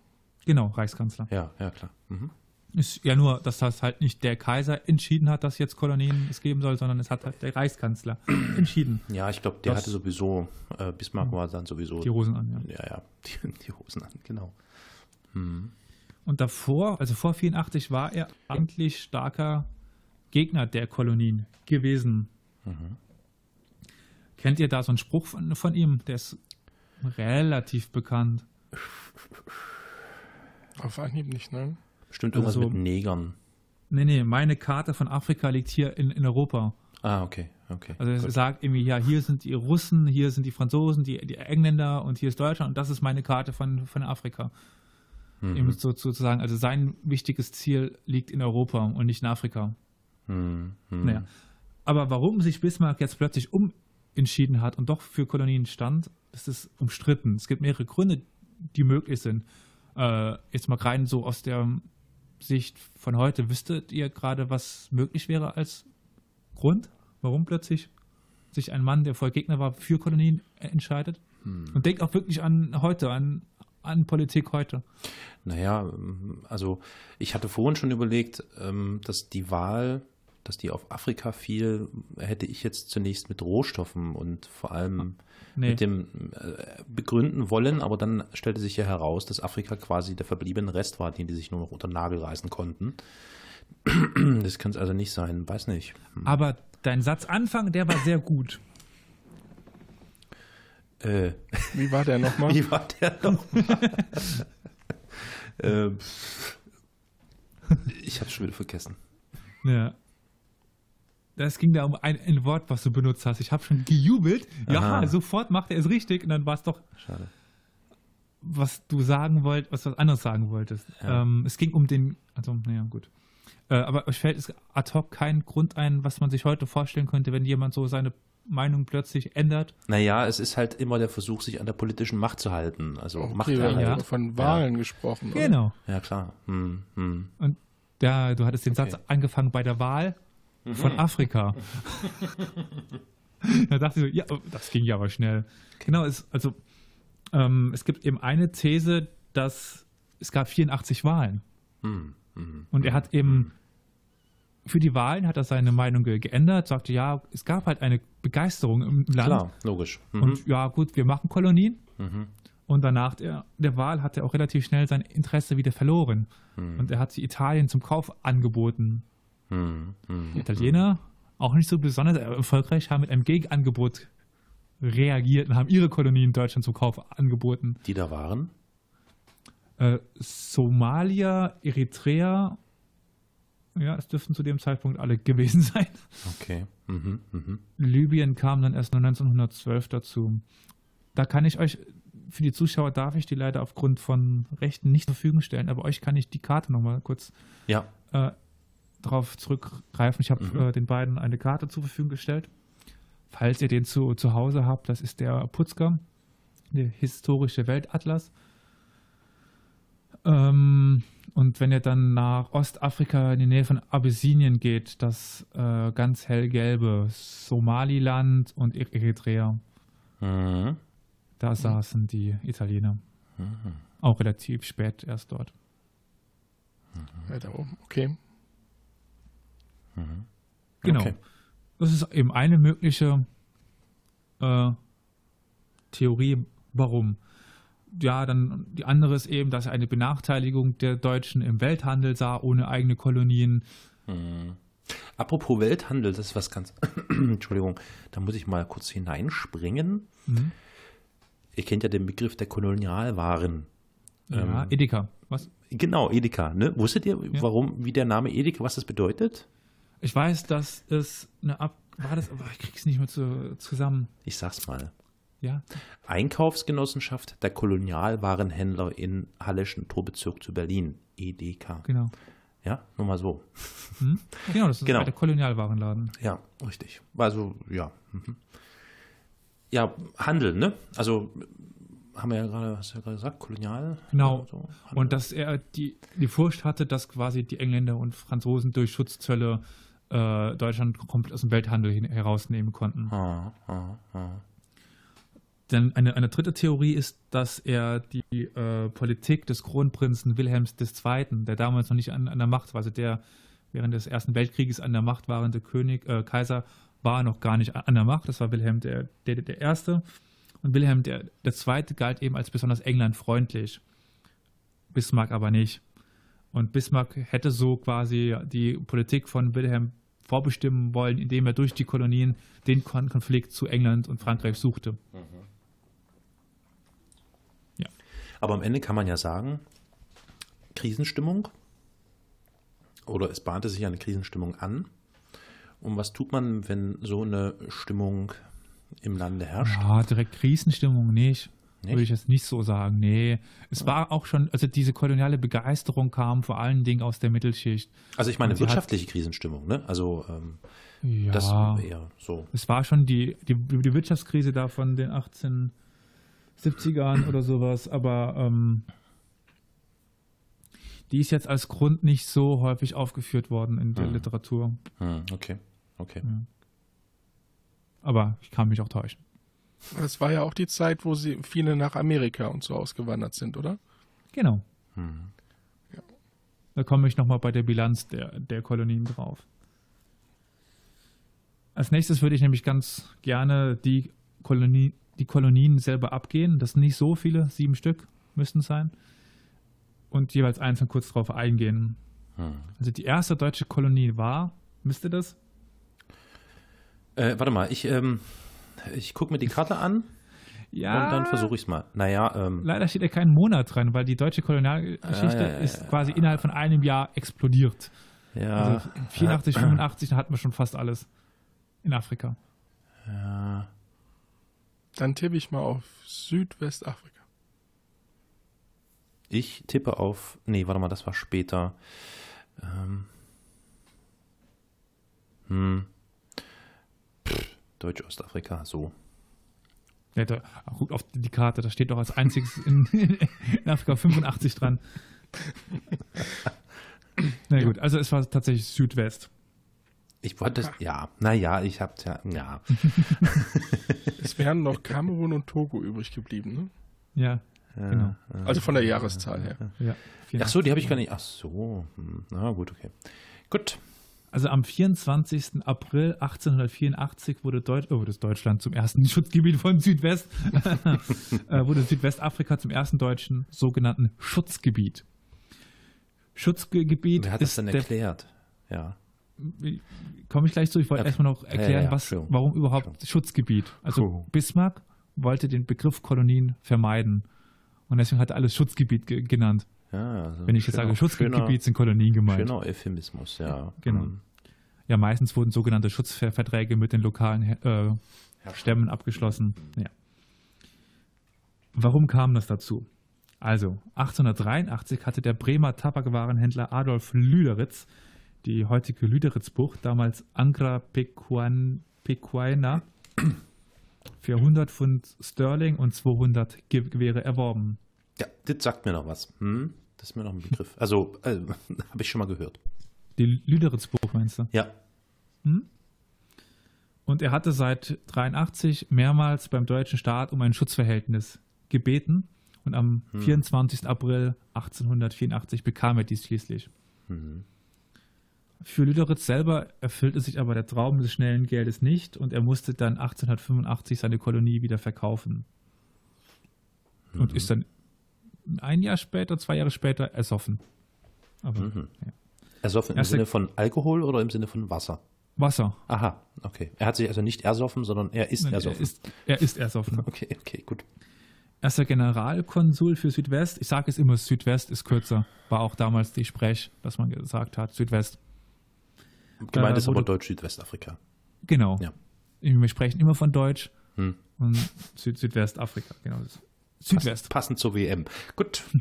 Speaker 1: Genau, Reichskanzler.
Speaker 3: Ja, ja, klar. Mhm.
Speaker 1: Ist ja nur, dass das halt nicht der Kaiser entschieden hat, dass jetzt Kolonien es geben soll, sondern es hat halt der Reichskanzler entschieden.
Speaker 3: Ja, ich glaube, der hatte sowieso, äh, Bismarck war dann sowieso.
Speaker 1: Die Hosen an, ja.
Speaker 3: Ja, ja, die, die Hosen an, genau.
Speaker 1: Und davor, also vor 84, war er eigentlich starker Gegner der Kolonien gewesen. Kennt ihr da so einen Spruch von, von ihm? Der ist relativ bekannt.
Speaker 2: Auf Anhieb nicht, ne?
Speaker 3: Bestimmt
Speaker 1: Also
Speaker 3: irgendwas
Speaker 1: so-
Speaker 3: mit Negern.
Speaker 1: Nee, nee, meine Karte von Afrika liegt hier in, in Europa.
Speaker 3: Ah, okay, okay.
Speaker 1: Also es
Speaker 3: gut.
Speaker 1: sagt irgendwie, ja, hier sind die Russen, hier sind die Franzosen, die, die Engländer und hier ist Deutschland und das ist meine Karte von, von Afrika.
Speaker 3: Mhm.
Speaker 1: Eben so, sozusagen, also sein wichtiges Ziel liegt in Europa und nicht in Afrika.
Speaker 3: Hm, hm.
Speaker 1: Naja. Aber warum sich Bismarck jetzt plötzlich umentschieden hat und doch für Kolonien stand, das ist umstritten. Es gibt mehrere Gründe, die möglich sind. Äh, jetzt mal rein so aus der Sicht von heute. Wüsstet ihr gerade, was möglich wäre als Grund, warum plötzlich sich ein Mann, der vorher Gegner war, für Kolonien entscheidet? Und denkt auch wirklich an heute, an, an Politik heute.
Speaker 3: Naja, also ich hatte vorhin schon überlegt, ähm, dass die Wahl, dass die auf Afrika fiel, hätte ich jetzt zunächst mit Rohstoffen und vor allem
Speaker 1: Nee.
Speaker 3: mit dem äh, begründen wollen, aber dann stellte sich ja heraus, dass Afrika quasi der verbliebene Rest war, den die sich nur noch unter den Nagel reißen konnten. Das kann es also nicht sein, weiß nicht. Hm.
Speaker 1: Aber dein Satzanfang, der war sehr gut.
Speaker 3: Äh,
Speaker 2: Wie war der nochmal?
Speaker 3: wie war der noch? äh, ich habe schon wieder vergessen.
Speaker 1: Ja. Das ging da um ein, ein Wort, was du benutzt hast. Ich habe schon gejubelt. Ja,
Speaker 3: Aha.
Speaker 1: sofort macht er es richtig. Und dann war es doch,
Speaker 3: Schade.
Speaker 1: was du sagen wolltest, was du anderes sagen wolltest.
Speaker 3: Ja.
Speaker 1: Ähm, es ging um den, also, naja, gut. Äh, aber euch fällt es ad hoc kein Grund ein, was man sich heute vorstellen könnte, wenn jemand so seine Meinung plötzlich ändert.
Speaker 3: Naja, es ist halt immer der Versuch, sich an der politischen Macht zu halten. Also
Speaker 2: Okay, wir
Speaker 3: Machterhalt.
Speaker 2: haben
Speaker 1: ja.
Speaker 2: von Wahlen gesprochen. oder?
Speaker 1: Genau.
Speaker 3: Ja, klar. Hm, hm.
Speaker 1: Und ja, du hattest den
Speaker 3: Okay.
Speaker 1: Satz angefangen bei der Wahl von Afrika. da dachte ich so, ja, oh, das ging ja aber schnell. Genau, es, also ähm, es gibt eben eine These, dass es gab 84 Wahlen.
Speaker 3: Hm, hm.
Speaker 1: Und er hat eben für die Wahlen hat er seine Meinung ge geändert, sagte, ja, es gab halt eine Begeisterung im Land.
Speaker 3: Klar, logisch. Mhm.
Speaker 1: Und ja, gut, wir machen Kolonien.
Speaker 3: Mhm.
Speaker 1: Und danach der, der Wahl hat er auch relativ schnell sein Interesse wieder verloren.
Speaker 3: Mhm.
Speaker 1: Und er hat sie Italien zum Kauf angeboten.
Speaker 3: Hm, hm.
Speaker 1: Die Italiener, auch nicht so besonders erfolgreich, haben mit einem Gegenangebot reagiert und haben ihre Kolonien Deutschland zum Kauf angeboten.
Speaker 3: Die da waren?
Speaker 1: Äh, Somalia, Eritrea, ja, es dürften zu dem Zeitpunkt alle gewesen sein.
Speaker 3: Okay. Mhm, mhm.
Speaker 1: Libyen kam dann erst nur 1912 dazu. Da kann ich euch, für die Zuschauer darf ich die leider aufgrund von Rechten nicht zur Verfügung stellen, aber euch kann ich die Karte nochmal kurz
Speaker 3: Ja.
Speaker 1: äh, darauf zurückgreifen. Ich habe
Speaker 3: Mhm.
Speaker 1: äh, den beiden eine Karte zur Verfügung gestellt. Falls ihr den zu, zu Hause habt, das ist der Putzker, der historische Weltatlas. Ähm, und wenn ihr dann nach Ostafrika in die Nähe von Abyssinien geht, das äh, ganz hellgelbe Somaliland und E- Eritrea,
Speaker 3: Mhm.
Speaker 1: da saßen die Italiener.
Speaker 3: Mhm.
Speaker 1: Auch relativ spät erst dort.
Speaker 2: Ja, da oben. Okay.
Speaker 1: Genau.
Speaker 3: Okay.
Speaker 1: Das ist eben eine mögliche äh, Theorie, warum. Ja, dann die andere ist eben, dass er eine Benachteiligung der Deutschen im Welthandel sah, ohne eigene Kolonien.
Speaker 3: Mhm. Apropos Welthandel, das ist was ganz. Entschuldigung, da muss ich mal kurz hineinspringen.
Speaker 1: Mhm.
Speaker 3: Ihr kennt ja den Begriff der Kolonialwaren.
Speaker 1: Ja,
Speaker 3: Ähm,
Speaker 1: Edeka. Was?
Speaker 3: Genau, Edeka. Ne? Wusstet ihr,
Speaker 1: Ja.
Speaker 3: warum, wie der Name Edeka, was das bedeutet?
Speaker 1: Ich weiß, dass es eine Ab. War das, aber ich krieg's nicht mehr zu, zusammen.
Speaker 3: Ich sag's mal.
Speaker 1: Ja.
Speaker 3: Einkaufsgenossenschaft der Kolonialwarenhändler in Halleschen Torbezirk zu Berlin. EDK.
Speaker 1: Genau.
Speaker 3: Ja, nur mal so.
Speaker 1: Hm? Genau, das ist
Speaker 3: Genau.
Speaker 1: der Kolonialwarenladen.
Speaker 3: Ja, richtig. Also, ja. Mhm. Ja, Handel, ne? Also haben wir ja gerade, hast du ja gerade gesagt, kolonial.
Speaker 1: Genau.
Speaker 3: So.
Speaker 1: Und dass er die, die Furcht hatte, dass quasi die Engländer und Franzosen durch Schutzzölle äh, Deutschland komplett aus dem Welthandel hin, herausnehmen konnten.
Speaker 3: Ah, ah, ah.
Speaker 1: Dann eine, eine dritte Theorie ist, dass er die äh, Politik des Kronprinzen Wilhelms II., der damals noch nicht an, an der Macht war, also der während des Ersten Weltkrieges an der Macht warende König, äh, Kaiser, war noch gar nicht an der Macht. Das war Wilhelm der, der, der Erste. Und Wilhelm der, der Zweite galt eben als besonders englandfreundlich. Bismarck aber nicht. Und Bismarck hätte so quasi die Politik von Wilhelm vorbestimmen wollen, indem er durch die Kolonien den Konflikt zu England und Frankreich suchte.
Speaker 3: Aber am Ende kann man ja sagen, Krisenstimmung oder es bahnte sich eine Krisenstimmung an. Und was tut man, wenn so eine Stimmung im Lande herrscht?
Speaker 1: Ja, direkt Krisenstimmung nicht.
Speaker 3: Nicht?
Speaker 1: Würde ich jetzt nicht so sagen. Nee. Es war auch schon, also diese koloniale Begeisterung kam vor allen Dingen aus der Mittelschicht.
Speaker 3: Also ich meine
Speaker 1: Und sie hat-
Speaker 3: wirtschaftliche Krisenstimmung, ne? Also ähm,
Speaker 1: Ja.
Speaker 3: das eher so.
Speaker 1: Es war schon die, die, die Wirtschaftskrise da von den 1870ern oder sowas, aber ähm, die ist jetzt als Grund nicht so häufig aufgeführt worden in der
Speaker 3: Hm.
Speaker 1: Literatur.
Speaker 3: Hm, okay, okay.
Speaker 1: Aber ich kann mich auch täuschen.
Speaker 2: Das war ja auch die Zeit, wo sie viele nach Amerika und so ausgewandert sind, oder?
Speaker 1: Genau.
Speaker 3: Hm.
Speaker 1: Da komme ich nochmal bei der Bilanz der, der Kolonien drauf. Als nächstes würde ich nämlich ganz gerne die, Kolonie, die Kolonien selber abgehen. Das sind nicht so viele, sieben Stück müssten es sein. Und jeweils einzeln kurz drauf eingehen.
Speaker 3: Hm.
Speaker 1: Also die erste deutsche Kolonie war, müsste das?
Speaker 3: Äh, warte mal, ich, ähm, ich gucke mir die Karte an
Speaker 1: Ja.
Speaker 3: und dann versuche ich es mal. Naja, ähm,
Speaker 1: Leider steht ja kein Monat dran, weil die deutsche Kolonialgeschichte
Speaker 3: Ja, ja, ja,
Speaker 1: ist
Speaker 3: ja.
Speaker 1: quasi innerhalb von einem Jahr explodiert.
Speaker 3: ja,
Speaker 1: Also 84, 85 hatten wir schon fast alles in Afrika.
Speaker 3: ja.
Speaker 2: Dann tippe ich mal auf Südwestafrika.
Speaker 3: Ich tippe auf. Nee, warte mal, das war später. Ähm. Hm. Deutsch-Ostafrika, so.
Speaker 1: Ja, da, guckt auf die Karte, da steht doch als einziges in, in Afrika 85 dran. Na gut, also es war tatsächlich Südwest.
Speaker 3: Ich wollte das. Ja, naja, ich hab's ja. Ja.
Speaker 2: Es wären noch Kamerun und Togo übrig geblieben, ne?
Speaker 1: Ja,
Speaker 3: ja,
Speaker 1: Genau.
Speaker 2: Also von der Jahreszahl her.
Speaker 1: ja.
Speaker 3: Ach so, die habe ich gar nicht. Ach so. Hm. Na gut, okay. Gut.
Speaker 1: Also am 24. April 1884 wurde, Deutsch, oh, das Deutschland zum ersten Schutzgebiet von Südwest, äh, wurde Südwestafrika zum ersten deutschen sogenannten Schutzgebiet. Schutzgebiet
Speaker 3: Wer hat das denn erklärt? Ja.
Speaker 1: komme ich gleich zu. Ich wollte
Speaker 3: Ja,
Speaker 1: erstmal noch
Speaker 3: ja,
Speaker 1: erklären,
Speaker 3: ja,
Speaker 1: was,
Speaker 3: Entschuldigung.
Speaker 1: warum überhaupt. Schutzgebiet. Also
Speaker 3: Cool.
Speaker 1: Bismarck wollte den Begriff Kolonien vermeiden. Und deswegen hat er alles Schutzgebiet ge genannt.
Speaker 3: Ja also
Speaker 1: Wenn ich jetzt sage Schutzgebiet, sind Kolonien gemeint.
Speaker 3: schöner Euphemismus, ja.
Speaker 1: Genau.
Speaker 3: Hm.
Speaker 1: Ja, meistens wurden sogenannte Schutzverträge mit den lokalen äh, Stämmen abgeschlossen. Ja. Warum kam das dazu? Also, 1883 hatte der Bremer Tabakwarenhändler Adolf Lüderitz die heutige Lüderitzbucht, damals Angra Pequan, Pequaina, für 100 Pfund Sterling und 200 Ge Gewehre erworben.
Speaker 3: Ja, das sagt mir noch was. Hm? Das ist mir noch ein Begriff. Also, äh, habe ich schon mal gehört.
Speaker 1: Die Lüderitzbucht meinst du?
Speaker 3: Ja.
Speaker 1: Und er hatte seit 83 mehrmals beim deutschen Staat um ein Schutzverhältnis gebeten. Und am 24. April 1884 bekam er dies schließlich.
Speaker 3: Mhm.
Speaker 1: Für Lüderitz selber erfüllte sich aber der Traum des schnellen Geldes nicht und er musste dann 1885 seine Kolonie wieder verkaufen. Und ist dann ein Jahr später, zwei Jahre später ersoffen. Aber
Speaker 3: Mhm.
Speaker 1: ja.
Speaker 3: Ersoffen im
Speaker 1: Erste-
Speaker 3: Sinne von Alkohol oder im Sinne von Wasser?
Speaker 1: Wasser.
Speaker 3: Aha, okay. Er hat sich also nicht ersoffen, sondern er ist
Speaker 1: Nein, er,
Speaker 3: ersoffen.
Speaker 1: ist, er ist ersoffen.
Speaker 3: Okay, okay, gut.
Speaker 1: Erster Generalkonsul für Südwest. Ich sage es immer, Südwest ist kürzer. War auch damals die Sprech, dass man gesagt hat, Südwest.
Speaker 3: Gemeint
Speaker 1: Äh,
Speaker 3: ist aber Deutsch-Südwestafrika.
Speaker 1: Genau.
Speaker 3: Ja.
Speaker 1: Wir sprechen immer von Deutsch
Speaker 3: Hm.
Speaker 1: und Süd Südwestafrika. Genau. Südwest.
Speaker 3: Passend, zur WM. Gut.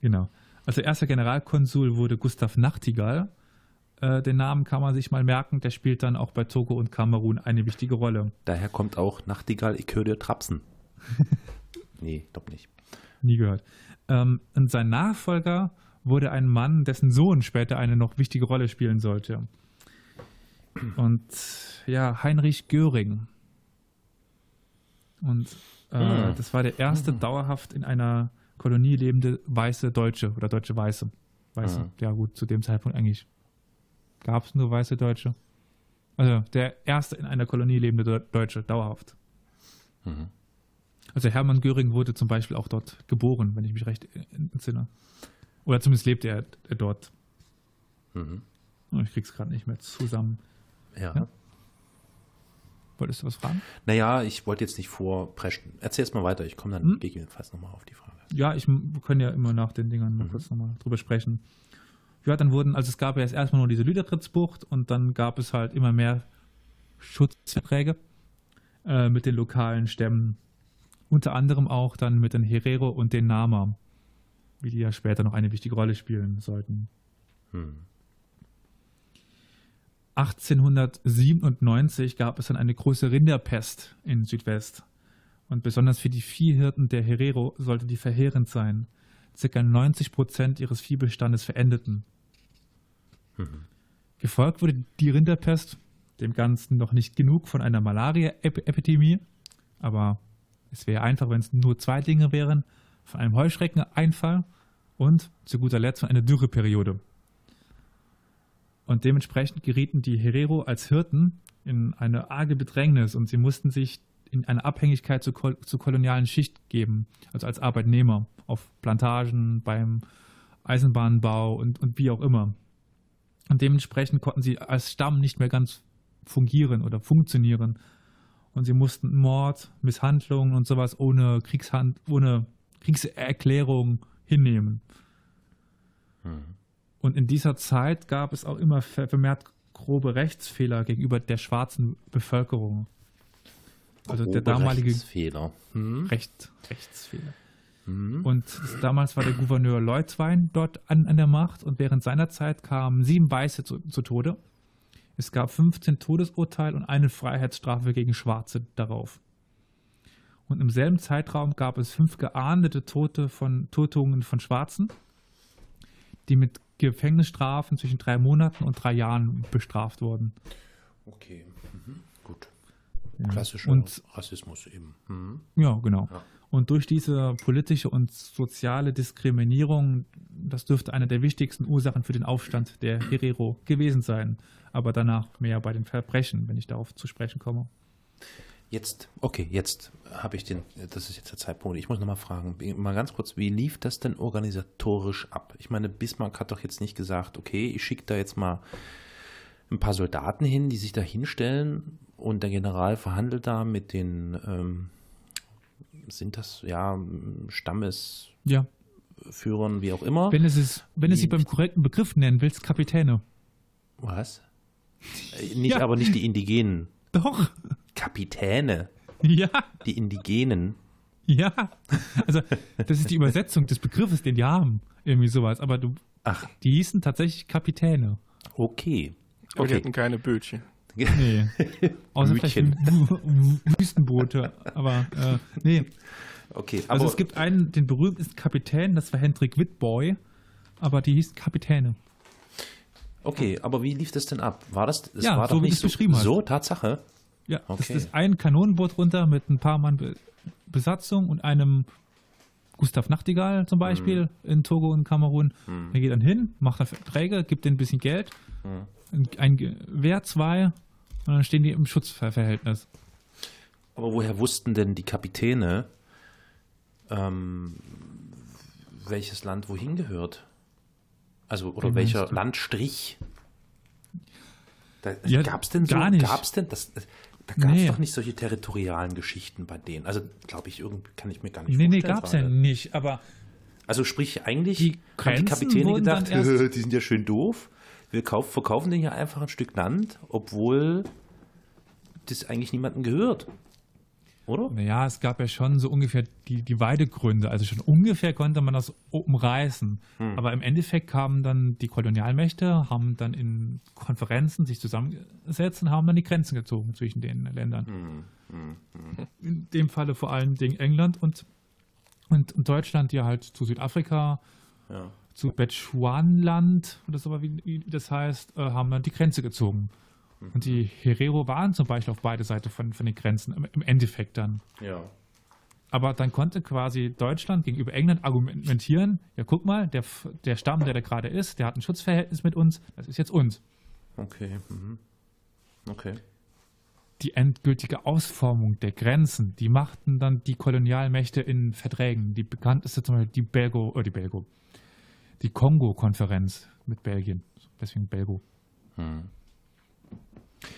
Speaker 1: Genau. Also erster Generalkonsul wurde Gustav Nachtigall. Äh, den Namen kann man sich mal merken. Der spielt dann auch bei Togo und Kamerun eine wichtige Rolle.
Speaker 3: Daher kommt auch Nachtigall, ich höre dir Trapsen. Nee, glaub nicht.
Speaker 1: Nie gehört. Ähm, und sein Nachfolger wurde ein Mann, dessen Sohn später eine noch wichtige Rolle spielen sollte. Und ja, Heinrich Göring. Und äh, das war der erste dauerhaft in einer Kolonie lebende weiße Deutsche oder deutsche Weiße. Weiße.
Speaker 3: Hm.
Speaker 1: Ja, gut, zu dem Zeitpunkt eigentlich gab es nur weiße Deutsche. Also der erste in einer Kolonie lebende Deu- Deutsche, dauerhaft.
Speaker 3: Mhm.
Speaker 1: Also Hermann Göring wurde zum Beispiel auch dort geboren, wenn ich mich recht entsinne. Oder zumindest lebte er er dort.
Speaker 3: Mhm.
Speaker 1: Oh, Ich krieg's gerade nicht mehr zusammen.
Speaker 3: Ja.
Speaker 1: Ja. Wolltest du was fragen?
Speaker 3: Naja, ich wollte jetzt nicht vorpreschen. Erzähl erst mal weiter, ich komme dann
Speaker 1: Hm?
Speaker 3: gegebenenfalls nochmal auf die Frage.
Speaker 1: Ja, ich, wir können ja immer nach den Dingern mal
Speaker 3: Mhm.
Speaker 1: kurz nochmal drüber sprechen. Ja, dann wurden, also es gab ja erst erstmal nur diese Lüderitzbucht und dann gab es halt immer mehr Schutzverträge äh, mit den lokalen Stämmen. Unter anderem auch dann mit den Herero und den Nama, wie die ja später noch eine wichtige Rolle spielen sollten.
Speaker 3: Hm.
Speaker 1: 1897 gab es dann eine große Rinderpest in Südwest. Und besonders für die Viehhirten der Herero sollte die verheerend sein. Circa 90 Prozent ihres Viehbestandes verendeten. Gefolgt wurde die Rinderpest, dem Ganzen noch nicht genug von einer Malaria-Epidemie, aber es wäre einfach, wenn es nur zwei Dinge wären, von einem Heuschreckeneinfall und zu guter Letzt von einer Dürreperiode. Und dementsprechend gerieten die Herero als Hirten in eine arge Bedrängnis und sie mussten sich in eine Abhängigkeit zur, kol zur kolonialen Schicht geben, also als Arbeitnehmer auf Plantagen, beim Eisenbahnbau und, und wie auch immer. Und dementsprechend konnten sie als Stamm nicht mehr ganz fungieren oder funktionieren. Und sie mussten Mord, Misshandlungen und sowas ohne Kriegshand, ohne Kriegserklärung hinnehmen. Und in dieser Zeit gab es auch immer ver- vermehrt grobe Rechtsfehler gegenüber der schwarzen Bevölkerung. Also der
Speaker 3: Grobe
Speaker 1: damalige
Speaker 3: Fehler. Hm?
Speaker 1: Recht, Rechtsfehler.
Speaker 3: Hm?
Speaker 1: Und damals war der Gouverneur Leutzwein dort an, an der Macht und während seiner Zeit kamen sieben Weiße zu, zu Tode. Es gab 15 Todesurteile und eine Freiheitsstrafe gegen Schwarze darauf. Und im selben Zeitraum gab es fünf geahndete Tote von Totungen von Schwarzen, die mit Gefängnisstrafen zwischen drei Monaten und drei Jahren bestraft wurden.
Speaker 3: Okay. Mhm. Gut.
Speaker 1: Ja.
Speaker 3: Klassischer
Speaker 1: Und
Speaker 3: Rassismus eben. Hm?
Speaker 1: Ja, genau.
Speaker 3: Ja.
Speaker 1: Und durch diese politische und soziale Diskriminierung, das dürfte eine der wichtigsten Ursachen für den Aufstand der Herero gewesen sein. Aber danach mehr bei den Verbrechen, wenn ich darauf zu sprechen komme.
Speaker 3: Jetzt, okay, jetzt habe ich den, das ist jetzt der Zeitpunkt. Ich muss nochmal fragen, mal ganz kurz, wie lief das denn organisatorisch ab? Ich meine, Bismarck hat doch jetzt nicht gesagt, okay, ich schicke da jetzt mal ein paar Soldaten hin, die sich da hinstellen und der General verhandelt da mit den, ähm, sind das, ja, Stammesführern,
Speaker 1: Ja,
Speaker 3: wie auch immer.
Speaker 1: wenn es, ist, wenn es sie
Speaker 3: Wie-
Speaker 1: beim korrekten Begriff nennen willst, Kapitäne.
Speaker 3: Was? Äh, Nicht,
Speaker 1: Ja.
Speaker 3: aber nicht die Indigenen.
Speaker 1: Doch,
Speaker 3: Kapitäne,
Speaker 1: ja,
Speaker 3: die Indigenen.
Speaker 1: ja. Also, das ist die Übersetzung des Begriffes, den die haben. Irgendwie sowas. Aber du,
Speaker 3: Ach,
Speaker 1: die hießen tatsächlich Kapitäne.
Speaker 3: okay.
Speaker 2: Aber die
Speaker 3: Okay.
Speaker 2: hatten keine Bötchen.
Speaker 1: Nee. Außer vielleicht Wü- Wüstenboote. Aber äh, nee.
Speaker 3: Okay, aber
Speaker 1: Also es gibt einen, den berühmtesten Kapitän, das war Hendrik Whitboy, aber die hießen Kapitäne.
Speaker 3: Okay, aber wie lief das denn ab? War das, das
Speaker 1: Ja,
Speaker 3: war
Speaker 1: so
Speaker 3: doch
Speaker 1: wie
Speaker 3: nicht
Speaker 1: es beschrieben hast.
Speaker 3: so, Tatsache?
Speaker 1: Ja, das
Speaker 3: Okay.
Speaker 1: ist ein Kanonenboot runter mit ein paar Mann Be Besatzung und einem Gustav Nachtigall zum Beispiel in Togo und Kamerun. Der geht dann hin, macht dann Verträge, gibt denen ein bisschen Geld, ein, ein Gewehr, zwei und dann stehen die im Schutzverhältnis.
Speaker 3: Aber woher wussten denn die Kapitäne, ähm, welches Land wohin gehört? Also, oder
Speaker 1: Wie
Speaker 3: welcher? Landstrich? Da,
Speaker 1: Ja,
Speaker 3: gab's denn so,
Speaker 1: gar nicht.
Speaker 3: gab's denn, das, das- da gab es
Speaker 1: Nee.
Speaker 3: doch nicht solche territorialen Geschichten bei denen. Also, glaube ich, irgendwie kann ich mir gar nicht
Speaker 1: Nee, nee,
Speaker 3: vorstellen.
Speaker 1: gab's ja
Speaker 3: gerade.
Speaker 1: nicht, aber
Speaker 3: Also sprich, eigentlich
Speaker 1: Die
Speaker 3: haben die Kapitäne gedacht, die sind ja schön doof. Wir kauf, verkaufen denen hier einfach ein Stück Land, obwohl das eigentlich niemandem gehört. Oder?
Speaker 1: Naja, es gab ja schon so ungefähr die, die Weidegründe. Also schon ungefähr konnte man das umreißen. Aber im Endeffekt kamen dann die Kolonialmächte, haben dann in Konferenzen sich zusammengesetzt und haben dann die Grenzen gezogen zwischen den Ländern. In dem Falle vor allen Dingen England und Und Deutschland, die halt zu Südafrika,
Speaker 3: Ja.
Speaker 1: zu Bechuanland oder so, wie, wie das heißt, äh, haben dann die Grenze gezogen. Und die Herero waren zum Beispiel auf beide Seiten von, von den Grenzen, im, im Endeffekt dann.
Speaker 3: Ja.
Speaker 1: Aber dann konnte quasi Deutschland gegenüber England argumentieren, ja guck mal, der, der Stamm, der da gerade ist, der hat ein Schutzverhältnis mit uns, das ist jetzt uns.
Speaker 3: Okay. Mhm. Okay.
Speaker 1: Die endgültige Ausformung der Grenzen, die machten dann die Kolonialmächte in Verträgen. Die bekannteste zum Beispiel die Belgo, äh, die Belgo, die Kongo-Konferenz mit Belgien, deswegen Belgo.
Speaker 3: Hm.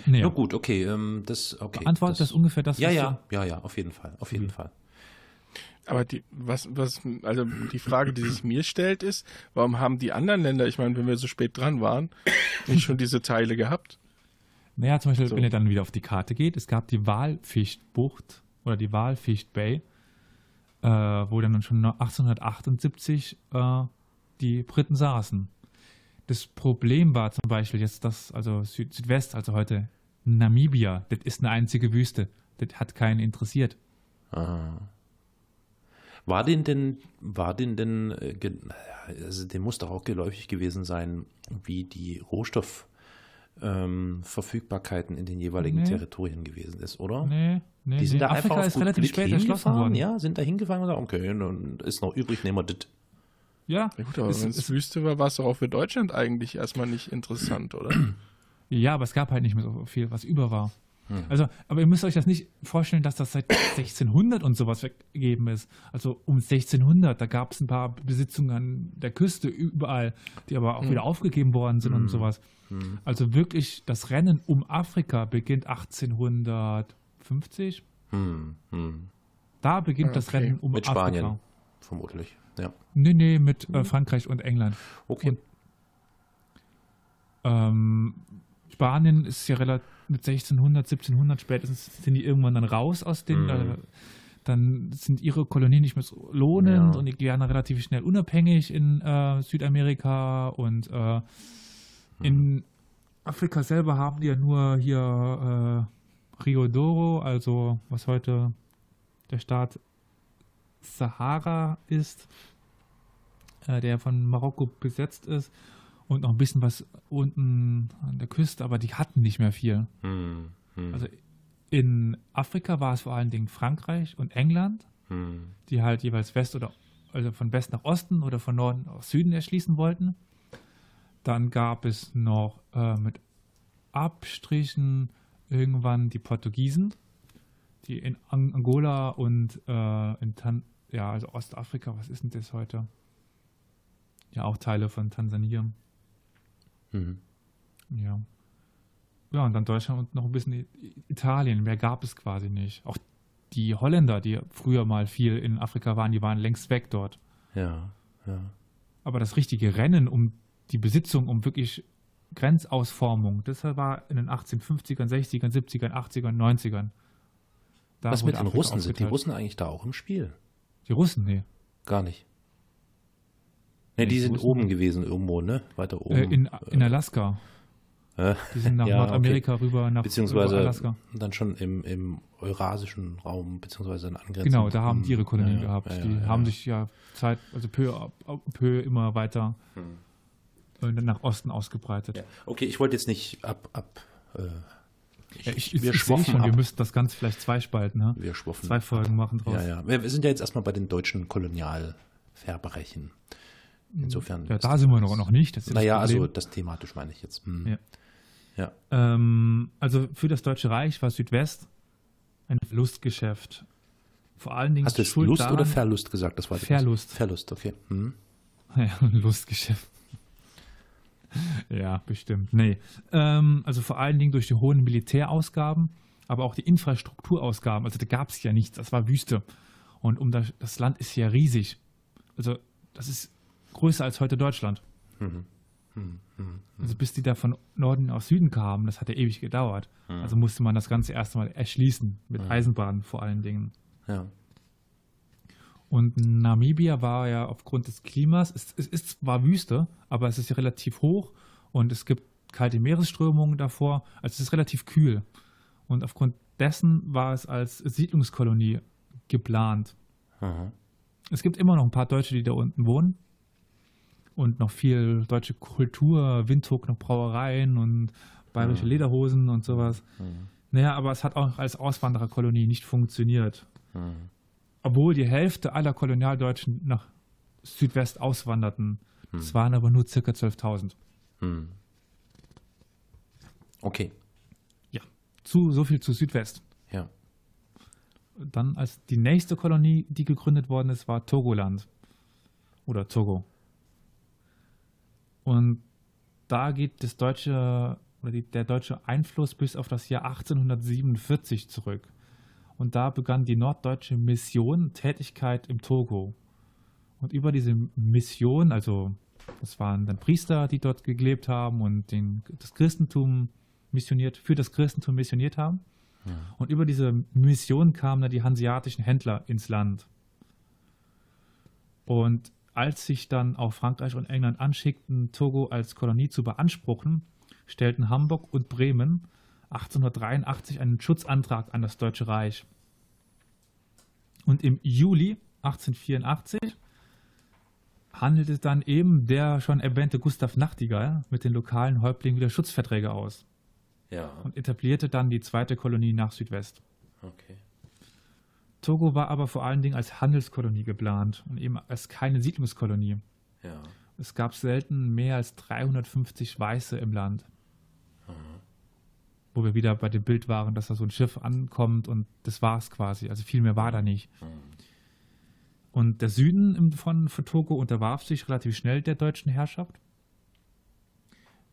Speaker 1: Naja,
Speaker 3: Ja, gut, okay. Ähm, das, okay.
Speaker 1: beantwortet das, ungefähr das,
Speaker 3: Ja,
Speaker 1: was
Speaker 3: ja, ja, ja, auf jeden Fall. Auf jeden
Speaker 1: Mhm.
Speaker 3: Fall.
Speaker 2: Aber die, was, was, also die Frage, die sich mir stellt, ist, warum haben die anderen Länder, ich meine, wenn wir so spät dran waren, nicht schon diese Teile gehabt?
Speaker 1: Naja, zum Beispiel,
Speaker 2: So.
Speaker 1: wenn ihr dann wieder auf die Karte geht, es gab die Walfichtbucht oder die Walficht Bay, äh, wo dann schon 1878 äh, die Briten saßen. Das Problem war zum Beispiel jetzt das, also Süd Südwest, also heute Namibia, das ist eine einzige Wüste. Das hat keinen interessiert.
Speaker 3: Ah. War den denn, war den denn, äh, also dem muss doch auch geläufig gewesen sein, wie die Rohstoffverfügbarkeiten in den jeweiligen
Speaker 1: Nee.
Speaker 3: Territorien gewesen ist, oder?
Speaker 1: Nee, nee,
Speaker 3: Die sind
Speaker 1: nee.
Speaker 3: da
Speaker 1: Afrika
Speaker 3: einfach auf
Speaker 1: ist relativ
Speaker 3: Glück
Speaker 1: spät erschlossen worden.
Speaker 3: ja, sind da hingefahren und sagen, okay, dann ist noch übrig, nehmen wir das.
Speaker 1: Ja,
Speaker 2: Ja gut, aber wenn es Wüste war, war es doch auch für Deutschland eigentlich erstmal nicht interessant, oder?
Speaker 1: Ja, aber es gab halt nicht mehr so viel, was über war.
Speaker 3: Hm.
Speaker 1: Also, aber ihr müsst euch das nicht vorstellen, dass das seit 1600 und sowas weggegeben ist. Also um 1600, da gab es ein paar Besitzungen an der Küste überall, die aber auch
Speaker 2: Hm.
Speaker 1: wieder aufgegeben worden sind
Speaker 3: Hm.
Speaker 1: und sowas.
Speaker 3: Hm.
Speaker 1: Also wirklich, das Rennen um Afrika beginnt 1850.
Speaker 3: Hm, hm.
Speaker 1: Da beginnt
Speaker 2: Ah,
Speaker 1: das
Speaker 2: okay.
Speaker 1: Rennen um
Speaker 3: Mit
Speaker 1: Afrika.
Speaker 3: Spanien, vermutlich. Ja.
Speaker 1: Nee, nee, mit äh, Frankreich und England.
Speaker 3: Okay.
Speaker 1: Und- Ähm, Spanien ist ja relativ mit 1600, 1700 spätestens sind die irgendwann dann raus aus den,
Speaker 3: Mhm.
Speaker 1: äh, dann sind ihre Kolonien nicht mehr so lohnend
Speaker 3: Ja.
Speaker 1: und die werden relativ schnell unabhängig in äh, Südamerika und äh, in Afrika selber haben die ja nur hier äh, Rio Doro, also was heute der Staat Sahara ist, äh, der von Marokko besetzt ist und noch ein bisschen was unten an der Küste, aber die hatten nicht mehr viel.
Speaker 3: Hm, hm,
Speaker 1: Also in Afrika war es vor allen Dingen Frankreich und England,
Speaker 3: hm.
Speaker 1: die halt jeweils West oder also von West nach Osten oder von Norden nach Süden erschließen wollten. Dann gab es noch äh, mit Abstrichen irgendwann die Portugiesen, die in Ang Angola und äh, in Tan ja, also Ostafrika, was ist denn das heute? Ja, auch Teile von Tansania.
Speaker 3: Mhm.
Speaker 1: Ja. Ja, und dann Deutschland und noch ein bisschen Italien. Mehr gab es quasi nicht. Auch die Holländer, die früher mal viel in Afrika waren, die waren längst weg dort.
Speaker 3: Ja, ja.
Speaker 1: Aber das richtige Rennen um die Besitzung, um wirklich Grenzausformung, das war in den 1850ern, 60ern, 70ern, 80ern, 90ern. Da
Speaker 3: Was mit den Russen? Sind die. Russen eigentlich da auch im Spiel?
Speaker 1: Die Russen, nee.
Speaker 3: Gar nicht. Ne,
Speaker 1: Nee,
Speaker 3: die
Speaker 1: die
Speaker 3: sind
Speaker 1: Russen
Speaker 3: oben gewesen irgendwo, ne? Weiter oben.
Speaker 1: Äh, in, in Alaska.
Speaker 3: äh,
Speaker 1: Die sind nach
Speaker 3: Ja,
Speaker 1: Nordamerika rüber nach
Speaker 3: beziehungsweise
Speaker 1: Alaska.
Speaker 3: dann schon im, im eurasischen Raum, beziehungsweise in angrenzenden
Speaker 1: Genau, da haben die ihre Kolonien
Speaker 3: Ja,
Speaker 1: gehabt.
Speaker 3: ja,
Speaker 1: die haben sich ja Zeit, also peu, peu immer weiter
Speaker 3: Hm.
Speaker 1: äh, nach Osten ausgebreitet.
Speaker 3: Okay, ich wollte jetzt nicht ab, ab äh,
Speaker 1: Ja, ich, ich,
Speaker 3: wir
Speaker 1: ich
Speaker 3: schwoffen
Speaker 1: schon, wir
Speaker 3: ab.
Speaker 1: müssten das Ganze vielleicht zweispalten, ne?
Speaker 3: Wir schwoffen.
Speaker 1: Zwei Folgen machen draus.
Speaker 3: Ja, ja. Wir, sind ja jetzt erstmal bei den deutschen Kolonialverbrechen. Insofern.
Speaker 1: Ja, da sind wir noch, noch nicht. Das
Speaker 3: Naja,
Speaker 1: das
Speaker 3: also das thematisch meine ich jetzt. Hm.
Speaker 1: Ja.
Speaker 3: Ja.
Speaker 1: Ähm, also für das Deutsche Reich war Südwest ein Verlustgeschäft. Vor allen Dingen
Speaker 3: Hast du jetzt Lust
Speaker 1: daran,
Speaker 3: oder Verlust gesagt? Das war
Speaker 1: Verlust.
Speaker 3: Verlust, okay. Hm.
Speaker 1: Ja, ein Lustgeschäft. ja, bestimmt. Nee. Ähm, also vor allen Dingen durch die hohen Militärausgaben, aber auch die Infrastrukturausgaben. Also da gab es ja nichts, das war Wüste. Und um das, das Land ist ja riesig. Also das ist größer als heute Deutschland.
Speaker 3: Mhm. Hm, hm,
Speaker 1: Also bis die da von Norden aus Süden kamen, das hat ja ewig gedauert. Also musste man das Ganze erstmal erschließen, mit
Speaker 3: Mhm.
Speaker 1: Eisenbahnen vor allen Dingen.
Speaker 3: Ja.
Speaker 1: Und Namibia war ja aufgrund des Klimas, es, es ist zwar Wüste, aber es ist ja relativ hoch und es gibt kalte Meeresströmungen davor, also es ist relativ kühl. Und aufgrund dessen war es als Siedlungskolonie geplant.
Speaker 3: Aha.
Speaker 1: Es gibt immer noch ein paar Deutsche, die da unten wohnen. Und noch viel deutsche Kultur, Windhoek noch Brauereien und bayerische Lederhosen und sowas. Naja, aber es hat auch als Auswandererkolonie nicht funktioniert. Obwohl die Hälfte aller Kolonialdeutschen nach Südwest auswanderten. Es waren aber nur circa 12.000.
Speaker 3: Hm. Okay,
Speaker 1: Ja, zu, so viel zu Südwest.
Speaker 3: ja.
Speaker 1: Dann als die nächste Kolonie, die gegründet worden ist, war Togoland. Oder Togo. Und da geht das deutsche, oder die, der deutsche Einfluss bis auf das Jahr 1847 zurück. Und da begann die norddeutsche Mission Tätigkeit im Togo. Und über diese Mission, also das waren dann Priester, die dort gelebt haben und den, das Christentum missioniert, für das Christentum missioniert haben. Und über diese Mission kamen dann die hanseatischen Händler ins Land. Und als sich dann auch Frankreich und England anschickten, Togo als Kolonie zu beanspruchen, stellten Hamburg und Bremen 1883 einen Schutzantrag an das Deutsche Reich. Und im Juli 1884 handelte dann eben der schon erwähnte Gustav Nachtigall mit den lokalen Häuptlingen wieder Schutzverträge aus
Speaker 3: Ja,
Speaker 1: und etablierte dann die zweite Kolonie nach Südwest.
Speaker 3: okay.
Speaker 1: Togo war aber vor allen Dingen als Handelskolonie geplant und eben als keine Siedlungskolonie.
Speaker 3: Ja,
Speaker 1: Es gab selten mehr als 350 Weiße im Land. Wo wir wieder bei dem Bild waren, dass da so ein Schiff ankommt und das war es quasi. Also viel mehr war da nicht. Und der Süden von, von Togo unterwarf sich relativ schnell der deutschen Herrschaft.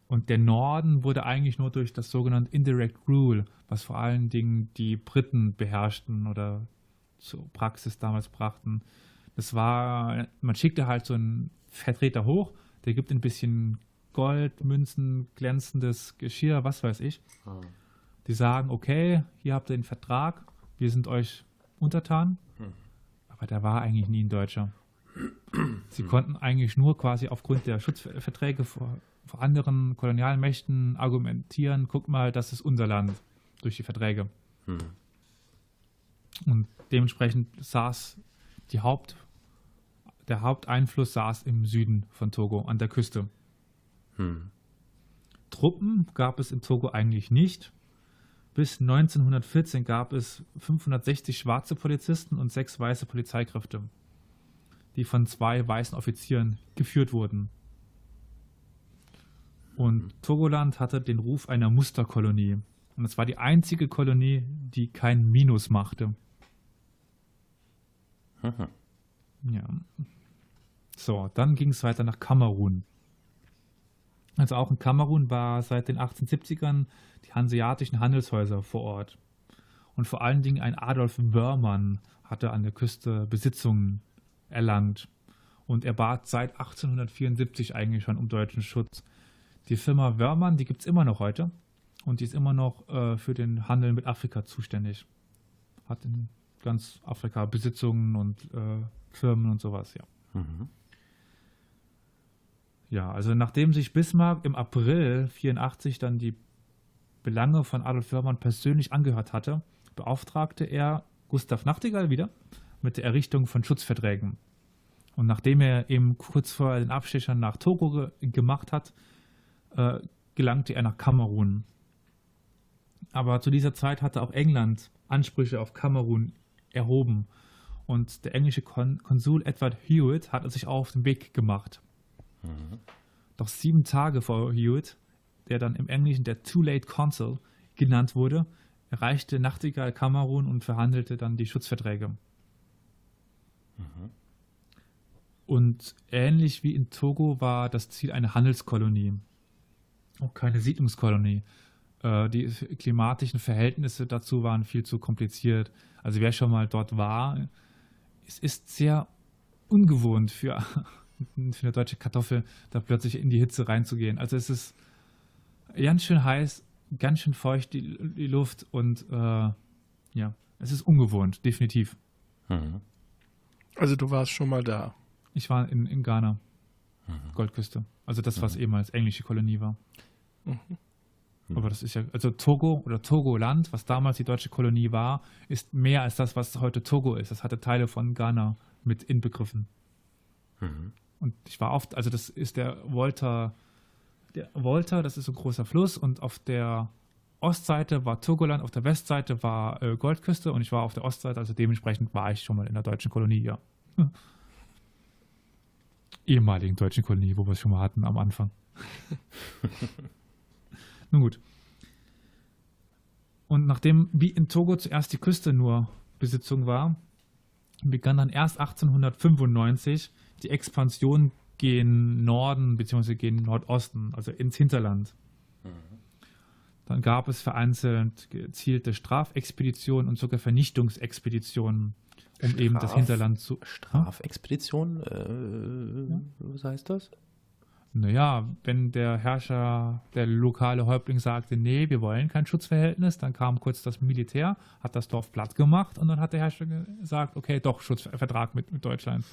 Speaker 1: Und der Norden wurde eigentlich nur durch das sogenannte Indirect Rule, was vor allen Dingen die Briten beherrschten oder zur Praxis damals brachten. Das war, man schickte halt so einen Vertreter hoch, der gibt ein bisschen Gold, Münzen, glänzendes Geschirr, was weiß ich. Die sagen, okay, hier habt ihr den Vertrag, wir sind euch untertan. Aber da war eigentlich nie ein Deutscher. Sie konnten eigentlich nur quasi aufgrund der Schutzverträge vor, vor anderen Kolonialmächten argumentieren, guck mal, das ist unser Land durch die Verträge. Und dementsprechend saß die Haupt, der Haupteinfluss saß im Süden von Togo, an der Küste. Truppen gab es in Togo eigentlich nicht. Bis 1914 gab es 560 schwarze Polizisten und sechs weiße Polizeikräfte, die von zwei weißen Offizieren geführt wurden. Und Togoland hatte den Ruf einer Musterkolonie. Und es war die einzige Kolonie, die kein Minus machte. Ja. So, dann ging es weiter nach Kamerun. Also auch in Kamerun war seit den 1870ern die hanseatischen Handelshäuser vor Ort. Und vor allen Dingen ein Adolf Wörmann hatte an der Küste Besitzungen erlangt. Und er bat seit 1874 eigentlich schon um deutschen Schutz. Die Firma Wörmann, die gibt es immer noch heute. Und die ist immer noch äh, für den Handel mit Afrika zuständig. Hat in ganz Afrika Besitzungen und äh, Firmen und sowas, ja. Ja, also nachdem sich Bismarck im April 84 dann die Belange von Adolf Wörmann persönlich angehört hatte, beauftragte er Gustav Nachtigall wieder mit der Errichtung von Schutzverträgen. Und nachdem er eben kurz vor den Abstechern nach Togo ge gemacht hat, äh, gelangte er nach Kamerun. Aber zu dieser Zeit hatte auch England Ansprüche auf Kamerun erhoben. Und der englische Kon Konsul Edward Hewitt hatte sich auch auf den Weg gemacht. Doch sieben Tage vor Hewitt, der dann im Englischen der Too Late Consul genannt wurde, erreichte Nachtigall Kamerun und verhandelte dann die Schutzverträge. Und ähnlich wie in Togo war das Ziel eine Handelskolonie, auch keine Siedlungskolonie. Äh, die klimatischen Verhältnisse dazu waren viel zu kompliziert. Also wer schon mal dort war, es ist sehr ungewohnt für, für eine deutsche Kartoffel, da plötzlich in die Hitze reinzugehen. Also es ist ganz schön heiß, ganz schön feucht die, die Luft und äh, ja, es ist ungewohnt, definitiv.
Speaker 2: Also du warst schon mal da.
Speaker 1: Ich war in, in Ghana, Goldküste. Also das, was ehemals englische Kolonie war. Aber das ist ja, also Togo oder Togoland, was damals die deutsche Kolonie war, ist mehr als das, was heute Togo ist. Das hatte Teile von Ghana mit inbegriffen.
Speaker 3: Mhm.
Speaker 1: Und ich war oft, also das ist der Volta, der Volta, das ist so ein großer Fluss und auf der Ostseite war Togoland, auf der Westseite war äh, Goldküste und ich war auf der Ostseite, also dementsprechend war ich schon mal in der deutschen Kolonie, ja. Ehemaligen deutschen Kolonie, wo wir es schon mal hatten am Anfang. Nun gut. Und nachdem wie in Togo zuerst die Küste nur Besitzung war, begann dann erst 1895 die Expansion gen Norden bzw. gen Nordosten, also ins Hinterland. Dann gab es vereinzelt gezielte Strafexpeditionen und sogar Vernichtungsexpeditionen, um
Speaker 3: Straf-
Speaker 1: eben das Hinterland zu.
Speaker 3: Strafexpedition, äh, was heißt das?
Speaker 1: Naja, wenn der Herrscher, der lokale Häuptling sagte, nee, wir wollen kein Schutzverhältnis, dann kam kurz das Militär, hat das Dorf platt gemacht und dann hat der Herrscher gesagt, okay, doch, Schutzvertrag mit, mit Deutschland.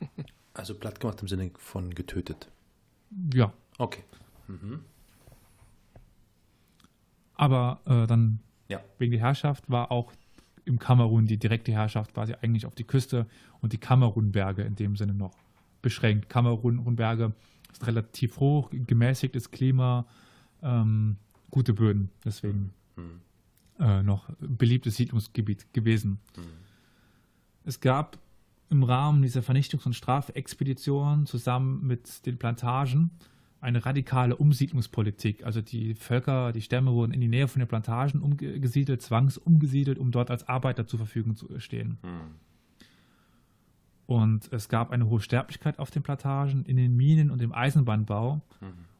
Speaker 3: Also platt gemacht im Sinne von getötet.
Speaker 1: Ja,
Speaker 3: Okay. Mhm.
Speaker 1: aber äh, dann
Speaker 3: Ja.
Speaker 1: wegen der Herrschaft war auch im Kamerun die direkte Herrschaft quasi eigentlich auf die Küste und die Kamerunberge in dem Sinne noch beschränkt. Kamerunberge ist relativ hoch, gemäßigtes Klima, ähm, gute Böden, deswegen
Speaker 3: Mhm.
Speaker 1: äh, noch beliebtes Siedlungsgebiet gewesen. Es gab im Rahmen dieser Vernichtungs- und Strafexpedition zusammen mit den Plantagen eine radikale Umsiedlungspolitik. Also die Völker, die Stämme wurden in die Nähe von den Plantagen umgesiedelt, zwangsumgesiedelt, um dort als Arbeiter zur Verfügung zu stehen.
Speaker 3: Mhm.
Speaker 1: Und es gab eine hohe Sterblichkeit auf den Plantagen, in den Minen und im Eisenbahnbau.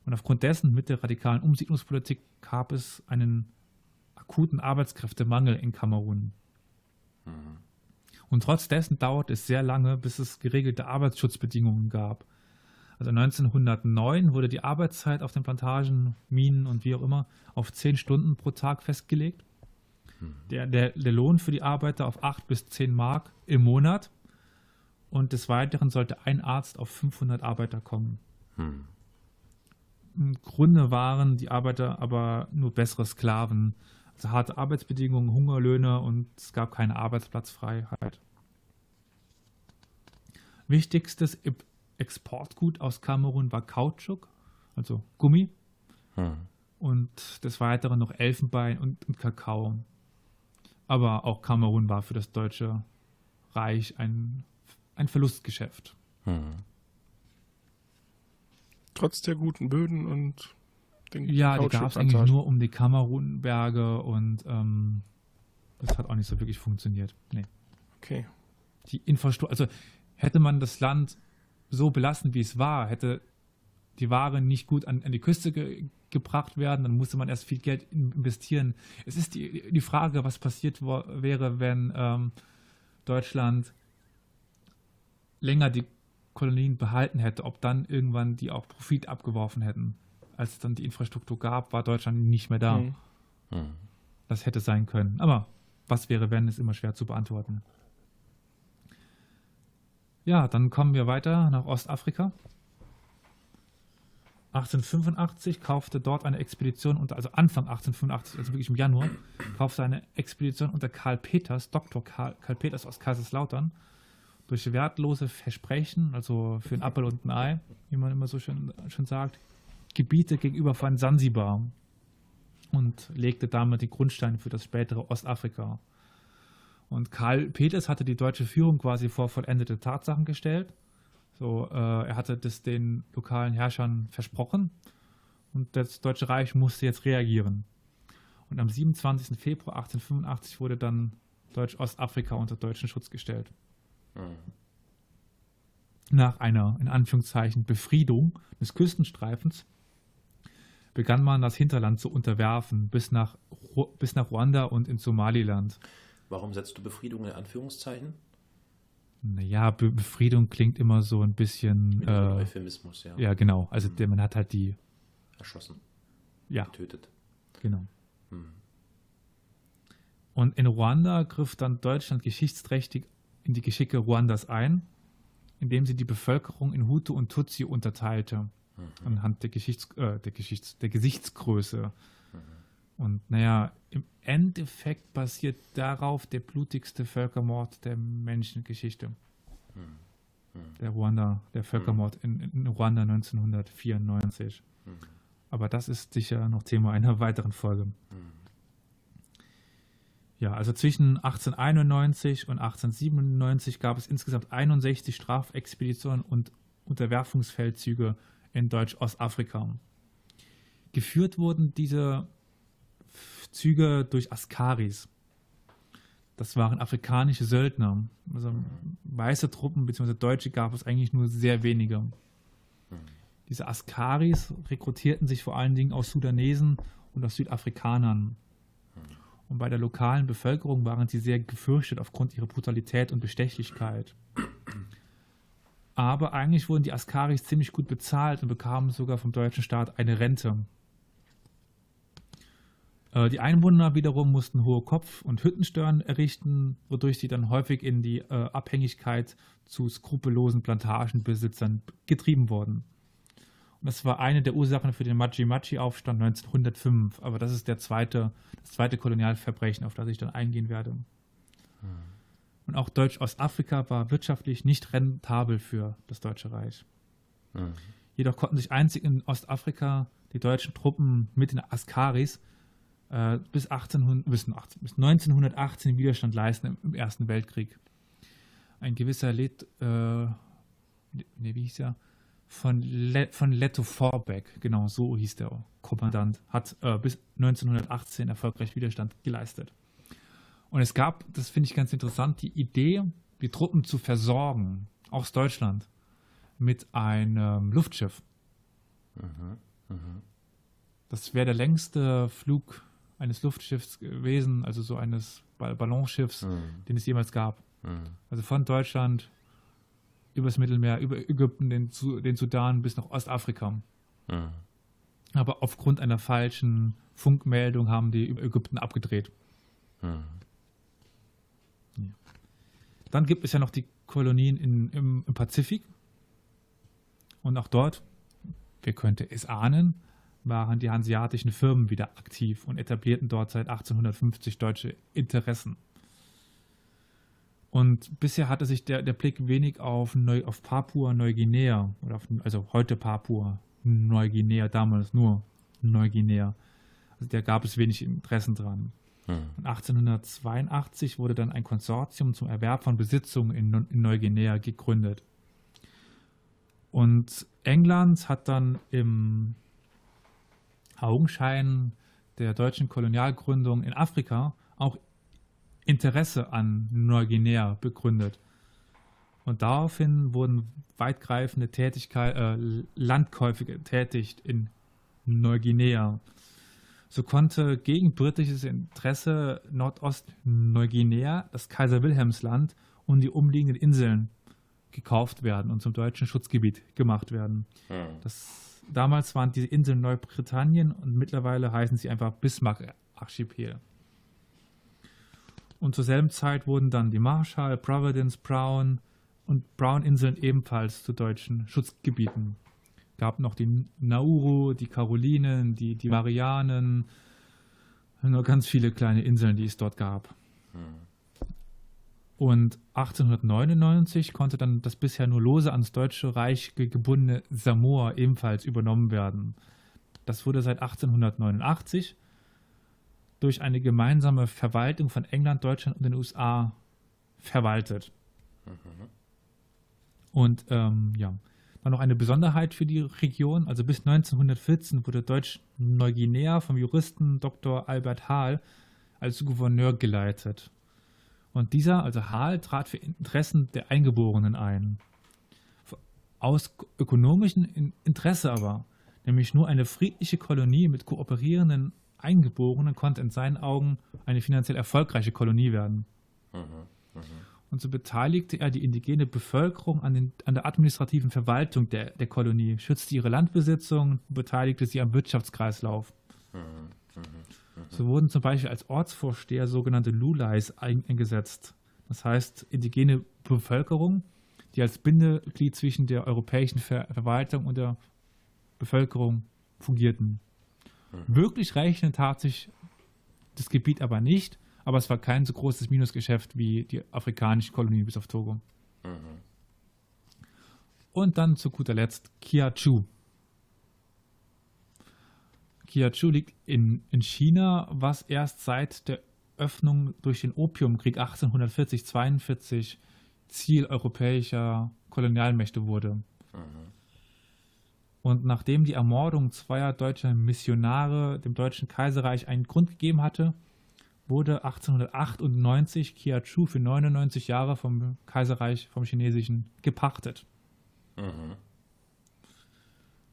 Speaker 1: Und aufgrund dessen mit der radikalen Umsiedlungspolitik gab es einen akuten Arbeitskräftemangel in Kamerun. Und trotz dessen dauert es sehr lange, bis es geregelte Arbeitsschutzbedingungen gab. Also 1909 wurde die Arbeitszeit auf den Plantagen, Minen und wie auch immer auf 10 Stunden pro Tag festgelegt. Der, der, der Lohn für die Arbeiter auf 8 bis 10 Mark im Monat. Und des Weiteren sollte ein Arzt auf 500 Arbeiter kommen.
Speaker 3: Mhm.
Speaker 1: Im Grunde waren die Arbeiter aber nur bessere Sklaven. Harte Arbeitsbedingungen, Hungerlöhne und es gab keine Arbeitsplatzfreiheit. Wichtigstes E- Exportgut aus Kamerun war Kautschuk, also Gummi,
Speaker 3: Mhm.
Speaker 1: und des Weiteren noch Elfenbein und, und Kakao. Aber auch Kamerun war für das Deutsche Reich ein, ein Verlustgeschäft.
Speaker 3: Mhm.
Speaker 2: Trotz der guten Böden und den
Speaker 1: Ja, die gab es eigentlich nur um die Kamerunberge und ähm, das hat auch nicht so wirklich funktioniert. Nee.
Speaker 2: Okay.
Speaker 1: Die Infrastruktur, also hätte man das Land so belassen, wie es war, hätte die Ware nicht gut an, an die Küste ge gebracht werden, dann musste man erst viel Geld in investieren. Es ist die, die Frage, was passiert wäre, wenn ähm, Deutschland länger die Kolonien behalten hätte, ob dann irgendwann die auch Profit abgeworfen hätten. Als es dann die Infrastruktur gab, war Deutschland nicht mehr da.
Speaker 2: Mhm.
Speaker 3: Mhm.
Speaker 1: Das hätte sein können. Aber was wäre, wenn, ist immer schwer zu beantworten. Ja, dann kommen wir weiter nach Ostafrika. 1885 kaufte dort eine Expedition unter, also Anfang 1885, also wirklich im Januar, kaufte eine Expedition unter Karl Peters, Dr. Karl, Karl Peters aus Kaiserslautern, durch wertlose Versprechen, also für ein Appel und ein Ei, wie man immer so schön, schön sagt, Gebiete gegenüber von Sansibar und legte damit die Grundsteine für das spätere Ostafrika. Und Karl Peters hatte die deutsche Führung quasi vor vollendete Tatsachen gestellt. So, äh, er hatte das den lokalen Herrschern versprochen und das Deutsche Reich musste jetzt reagieren. Und am 27. Februar 1885 wurde dann Deutsch-Ostafrika unter deutschen Schutz gestellt. Nach einer, in Anführungszeichen, Befriedung des Küstenstreifens begann man das Hinterland zu unterwerfen, bis nach, bis nach Ruanda und in Somaliland.
Speaker 3: Warum setzt du Befriedung in Anführungszeichen?
Speaker 1: Naja, Be Befriedung klingt immer so ein bisschen.
Speaker 3: Mit
Speaker 1: Äh,
Speaker 3: Euphemismus, ja.
Speaker 1: ja, genau. Also der, man hat halt die.
Speaker 3: Erschossen,
Speaker 1: Ja,
Speaker 3: getötet.
Speaker 1: genau.
Speaker 3: Hm.
Speaker 1: Und in Ruanda griff dann Deutschland geschichtsträchtig in die Geschicke Ruandas ein, indem sie die Bevölkerung in Hutu und Tutsi unterteilte, anhand der, Geschichts äh, der, Geschichts der Gesichtsgröße. Und naja, im Endeffekt basiert darauf der blutigste Völkermord der Menschengeschichte. Der Ruanda, der Völkermord in, in Ruanda 1994. Aber das ist sicher noch Thema einer weiteren Folge. Ja, also zwischen 1891 und 1897 gab es insgesamt 61 Strafexpeditionen und Unterwerfungsfeldzüge in Deutsch-Ostafrika. Geführt wurden diese Züge durch Askaris. Das waren afrikanische Söldner. Also weiße Truppen bzw. Deutsche gab es eigentlich nur sehr wenige. Diese Askaris rekrutierten sich vor allen Dingen aus Sudanesen und aus Südafrikanern. Und bei der lokalen Bevölkerung waren sie sehr gefürchtet aufgrund ihrer Brutalität und Bestechlichkeit. Aber eigentlich wurden die Askaris ziemlich gut bezahlt und bekamen sogar vom deutschen Staat eine Rente. Äh, die Einwohner wiederum mussten hohe Kopf- und Hüttensteuern errichten, wodurch sie dann häufig in die äh, Abhängigkeit zu skrupellosen Plantagenbesitzern getrieben wurden. Und das war eine der Ursachen für den Machi-Machi-Aufstand 1905. Aber das ist der zweite, das zweite Kolonialverbrechen, auf das ich dann eingehen werde. Hm. Und auch Deutsch-Ostafrika war wirtschaftlich nicht rentabel für das Deutsche Reich. Hm. Jedoch konnten sich einzig in Ostafrika die deutschen Truppen mit den Askaris äh, bis, 1800, bis, 18, bis 1918 Widerstand leisten im, im, Ersten Weltkrieg. Ein gewisser Let, äh, ne, wie hieß er? Von, Le, von Leto Vorbeck, genau so hieß der Kommandant, hat äh, bis 1918 erfolgreich Widerstand geleistet. Und es gab, das finde ich ganz interessant, die Idee, die Truppen zu versorgen, aus Deutschland, mit einem Luftschiff. Mhm, mh. Das wäre der längste Flug eines Luftschiffs gewesen, also so eines Ballonschiffs, mhm. den es jemals gab. Mhm. Also von Deutschland übers Mittelmeer, über Ägypten, den, den Sudan bis nach Ostafrika. Mhm. Aber aufgrund einer falschen Funkmeldung haben die über Ägypten abgedreht. Dann gibt es ja noch die Kolonien in, im, im Pazifik. Und auch dort, wer könnte es ahnen, waren die hanseatischen Firmen wieder aktiv und etablierten dort seit 1850 deutsche Interessen. Und bisher hatte sich der, der Blick wenig auf, Neu, auf Papua-Neuguinea, oder auf, also heute Papua-Neuguinea, damals nur Neuguinea. Also da gab es wenig Interessen dran. Hm. 1882 wurde dann ein Konsortium zum Erwerb von Besitzungen in, in Neuguinea gegründet. Und England hat dann im Augenschein der deutschen Kolonialgründung in Afrika auch Interesse an Neuguinea begründet. Und daraufhin wurden weitgreifende Tätigkeit, äh, Landkäufe getätigt in Neuguinea. So konnte gegen britisches Interesse Nordost-Neuguinea, das Kaiser Wilhelmsland und die umliegenden Inseln gekauft werden und zum deutschen Schutzgebiet gemacht werden. Hm. Das damals waren diese Inseln Neubritannien und mittlerweile heißen sie einfach Bismarck-Archipel. Und zur selben Zeit wurden dann die Marshall, Providence, Brown und Brown-Inseln ebenfalls zu deutschen Schutzgebieten. Gab noch die Nauru, die Karolinen, die, die Marianen, nur ganz viele kleine Inseln, die es dort gab. Hm. Und 1899 konnte dann das bisher nur lose ans Deutsche Reich gebundene Samoa ebenfalls übernommen werden. Das wurde seit 1889 durch eine gemeinsame Verwaltung von England, Deutschland und den USA verwaltet. Mhm. Und ähm, ja, dann noch eine Besonderheit für die Region. Also bis 1914 wurde Deutsch-Neuguinea vom Juristen Dr. Albert Hahl als Gouverneur geleitet. Und dieser, also Hahl, trat für Interessen der Eingeborenen ein. Aus ökonomischem Interesse aber, nämlich nur eine friedliche Kolonie mit kooperierenden Eingeborenen konnte in seinen Augen eine finanziell erfolgreiche Kolonie werden. Mhm, mh. Und so beteiligte er die indigene Bevölkerung an, den, an der administrativen Verwaltung der, der, Kolonie, schützte ihre Landbesitzung und beteiligte sie am Wirtschaftskreislauf. Mhm. So wurden zum Beispiel als Ortsvorsteher sogenannte Lulais eingesetzt. Das heißt, indigene Bevölkerung, die als Bindeglied zwischen der europäischen Ver Verwaltung und der Bevölkerung fungierten. Mhm. Wirklich rechnen tat sich das Gebiet aber nicht, aber es war kein so großes Minusgeschäft wie die afrikanischen Kolonien bis auf Togo. Mhm. Und dann zu guter Letzt Kiachu. Kiachu liegt in, in China, was erst seit der Öffnung durch den Opiumkrieg 1840-42 Ziel europäischer Kolonialmächte wurde. Mhm. Und nachdem die Ermordung zweier deutscher Missionare dem Deutschen Kaiserreich einen Grund gegeben hatte, wurde 1898 Kiachu für 99 Jahre vom Kaiserreich, vom Chinesischen, gepachtet. Mhm.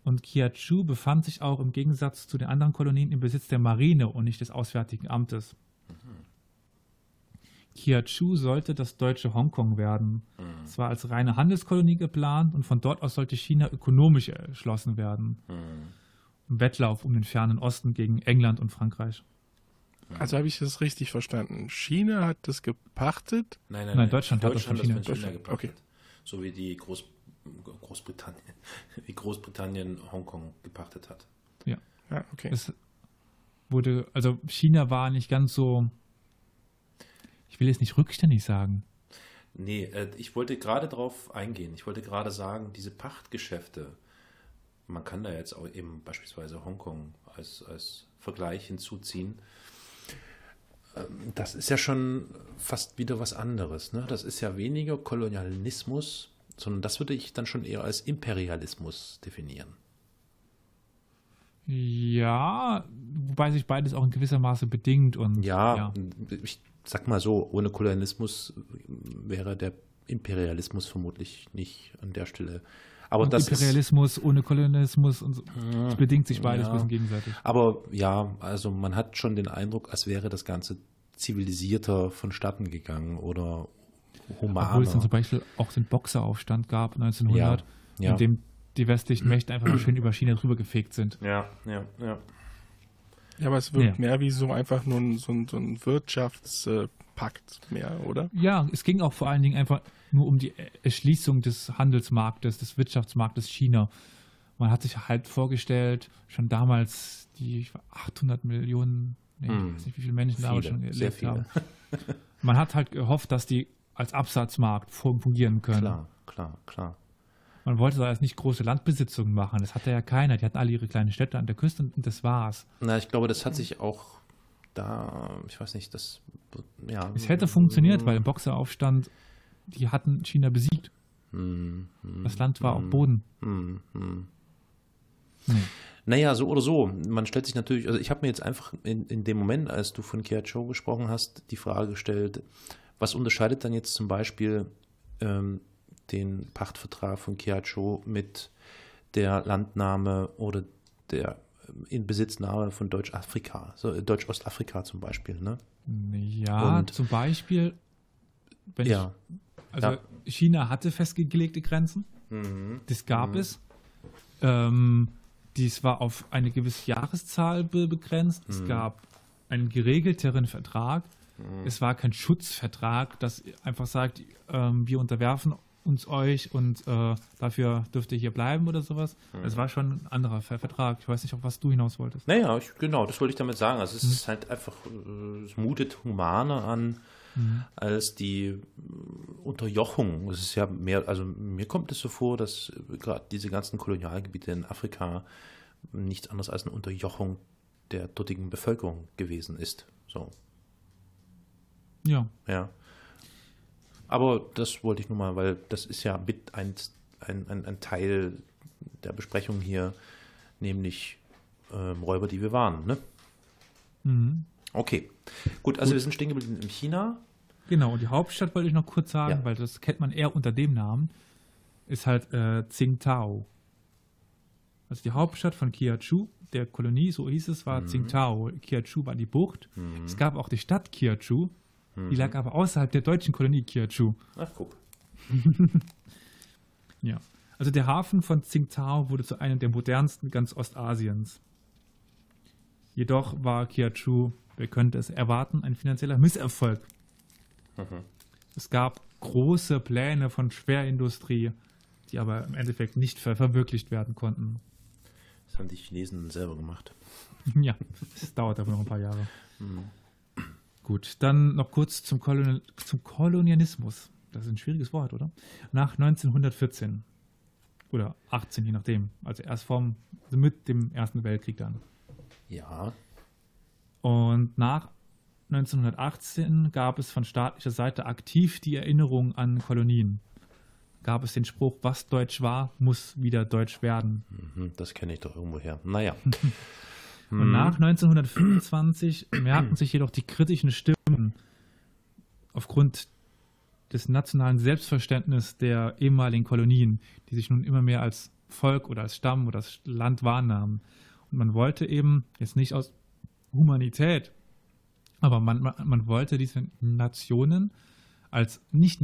Speaker 1: Und Kiachu befand sich auch im Gegensatz zu den anderen Kolonien im Besitz der Marine und nicht des Auswärtigen Amtes. Mhm. Kiachu sollte das deutsche Hongkong werden. Mhm. Es war als reine Handelskolonie geplant und von dort aus sollte China ökonomisch erschlossen werden. Mhm. Im Wettlauf um den fernen Osten gegen England und Frankreich.
Speaker 2: Also habe ich das richtig verstanden. China hat das gepachtet?
Speaker 1: Nein, nein, nein Deutschland, Deutschland, hat das von China,
Speaker 3: China gepachtet. Okay. So wie die Groß, Großbritannien, wie Großbritannien Hongkong gepachtet hat.
Speaker 1: Ja. Ja, okay. Es wurde, also China war nicht ganz so, ich will jetzt nicht rückständig sagen.
Speaker 3: Nee, äh, ich wollte gerade darauf eingehen. Ich wollte gerade sagen, diese Pachtgeschäfte, man kann da jetzt auch eben beispielsweise Hongkong als, als Vergleich hinzuziehen das ist ja schon fast wieder was anderes. Ne? Das ist ja weniger Kolonialismus, sondern das würde ich dann schon eher als Imperialismus definieren.
Speaker 1: Ja, wobei sich beides auch in gewisser Maße bedingt. Und,
Speaker 3: ja, ja, ich sag mal so, ohne Kolonialismus wäre der Imperialismus vermutlich nicht an der Stelle aber und das
Speaker 1: Imperialismus ist, ohne Kolonialismus und so. Es bedingt sich beides ja, ein bisschen gegenseitig.
Speaker 3: Aber ja, also man hat schon den Eindruck, als wäre das Ganze zivilisierter vonstatten gegangen oder humaner.
Speaker 1: Obwohl es dann zum Beispiel auch den Boxeraufstand gab 1900, ja, ja. in dem die westlichen Mächte einfach mal schön über China drüber gefegt sind.
Speaker 3: Ja, ja, ja.
Speaker 2: Ja, aber es wirkt ja. mehr wie so einfach nur ein, so ein, so ein Wirtschaftspakt mehr, oder?
Speaker 1: Ja, es ging auch vor allen Dingen einfach nur um die Erschließung des Handelsmarktes, des Wirtschaftsmarktes China. Man hat sich halt vorgestellt, schon damals die 800 Millionen, nee, hm. ich weiß nicht, wie viele Menschen viele, damals schon gelebt haben. Man hat halt gehofft, dass die als Absatzmarkt fungieren können.
Speaker 3: Klar, klar, klar.
Speaker 1: Man wollte da jetzt nicht große Landbesitzungen machen, das hatte ja keiner. Die hatten alle ihre kleinen Städte an der Küste und das war's.
Speaker 3: Na, ich glaube, das hat sich auch da, ich weiß nicht, das, ja.
Speaker 1: Es hätte funktioniert, weil im Boxeraufstand die hatten China besiegt. Hm, hm, das Land war hm, auf Boden. Hm.
Speaker 3: Nee. Naja, so oder so. Man stellt sich natürlich, also ich habe mir jetzt einfach in, in dem Moment, als du von Kiacho gesprochen hast, die Frage gestellt, was unterscheidet dann jetzt zum Beispiel ähm, den Pachtvertrag von Kiacho mit der Landnahme oder der ähm, Inbesitznahme von Deutsch-Afrika, so Deutsch-Ostafrika zum Beispiel, ne?
Speaker 1: Ja, Und, zum Beispiel, wenn ja. ich also ja. China hatte festgelegte Grenzen. Mhm. Das gab mhm. es. Ähm, dies war auf eine gewisse Jahreszahl begrenzt. Es mhm. gab einen geregelteren Vertrag. Mhm. Es war kein Schutzvertrag, das einfach sagt, ähm, wir unterwerfen uns euch und äh, dafür dürft ihr hier bleiben oder sowas. Mhm. Es war schon ein anderer Vertrag. Ich weiß nicht, auf was du hinaus wolltest.
Speaker 3: Naja, ich, genau, das wollte ich damit sagen. Also es mhm. ist halt einfach, äh, es mutet humaner an als die Unterjochung. Es ist ja mehr, also mir kommt es so vor, dass gerade diese ganzen Kolonialgebiete in Afrika nichts anderes als eine Unterjochung der dortigen Bevölkerung gewesen ist. So.
Speaker 1: Ja.
Speaker 3: Ja. Aber das wollte ich nur mal, weil das ist ja mit ein, ein, ein, ein Teil der Besprechung hier, nämlich ähm, Räuber, die wir waren. Ne? Mhm. Okay, gut, also Gut. wir sind stehen geblieben in China.
Speaker 1: Genau, und die Hauptstadt wollte ich noch kurz sagen, ja. weil das kennt man eher unter dem Namen, ist halt äh, Tsingtao. Also die Hauptstadt von Kiachu, der Kolonie, so hieß es, war mhm. Tsingtao. Kiachu war die Bucht. Mhm. Es gab auch die Stadt Kiachu, mhm. die lag aber außerhalb der deutschen Kolonie Kiachu.
Speaker 3: Ach, guck.
Speaker 1: ja. Also der Hafen von Tsingtao wurde zu einem der modernsten ganz Ostasiens. Jedoch war Kiachu, wer könnte es erwarten, ein finanzieller Misserfolg. Mhm. Es gab große Pläne von Schwerindustrie, die aber im Endeffekt nicht ver verwirklicht werden konnten.
Speaker 3: Das haben die Chinesen selber gemacht.
Speaker 1: ja, es dauert aber noch ein paar Jahre. Mhm. Gut, dann noch kurz zum, Kolonial zum Kolonialismus. Das ist ein schwieriges Wort, oder? Nach 1914. Oder 18, je nachdem. Also erst vom, also mit dem Ersten Weltkrieg dann.
Speaker 3: Ja.
Speaker 1: Und nach 1918 gab es von staatlicher Seite aktiv die Erinnerung an Kolonien. Gab es den Spruch, was deutsch war, muss wieder deutsch werden.
Speaker 3: Mhm, das kenne ich doch irgendwo her. Naja.
Speaker 1: Und nach 1925 merkten sich jedoch die kritischen Stimmen aufgrund des nationalen Selbstverständnisses der ehemaligen Kolonien, die sich nun immer mehr als Volk oder als Stamm oder als Land wahrnahmen. Und man wollte eben jetzt nicht aus Humanität, aber man, man, man wollte diese Nationen als nicht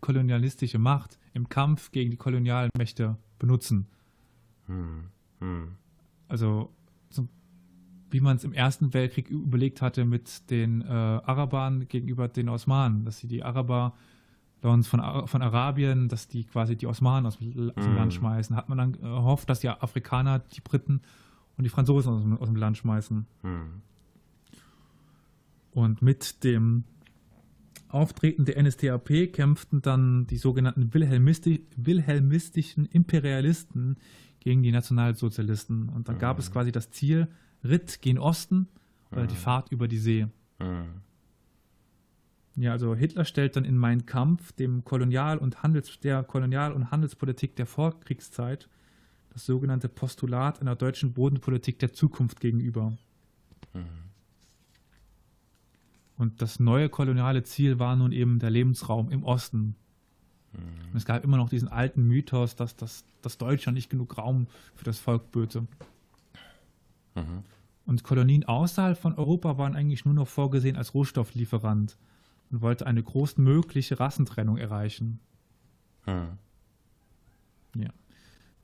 Speaker 1: kolonialistische Macht im Kampf gegen die kolonialen Mächte benutzen.
Speaker 3: Hm, hm.
Speaker 1: Also so, wie man es im Ersten Weltkrieg überlegt hatte mit den äh, Arabern gegenüber den Osmanen, dass sie die Araber von, von Arabien, dass die quasi die Osmanen aus, dem,
Speaker 3: Mhm.
Speaker 1: Land schmeißen. Hat man dann gehofft, dass die Afrikaner, die Briten und die Franzosen aus, dem- aus dem Land schmeißen.
Speaker 3: Hm.
Speaker 1: Und mit dem Auftreten der NSDAP kämpften dann die sogenannten Wilhelmisti wilhelmistischen Imperialisten gegen die Nationalsozialisten. Und dann gab es quasi das Ziel Ritt gen Osten oder die Fahrt über die See.
Speaker 3: Hm.
Speaker 1: Ja, also Hitler stellt dann in Mein Kampf dem Kolonial- und Handels der Kolonial- und Handelspolitik der Vorkriegszeit das sogenannte Postulat einer deutschen Bodenpolitik der Zukunft gegenüber. Und das neue koloniale Ziel war nun eben der Lebensraum im Osten. Und es gab immer noch diesen alten Mythos, dass, das, dass Deutschland nicht genug Raum für das Volk böte.
Speaker 3: Mhm.
Speaker 1: Und Kolonien außerhalb von Europa waren eigentlich nur noch vorgesehen als Rohstofflieferant und wollte eine großmögliche Rassentrennung erreichen.
Speaker 3: Hm.
Speaker 1: Ja.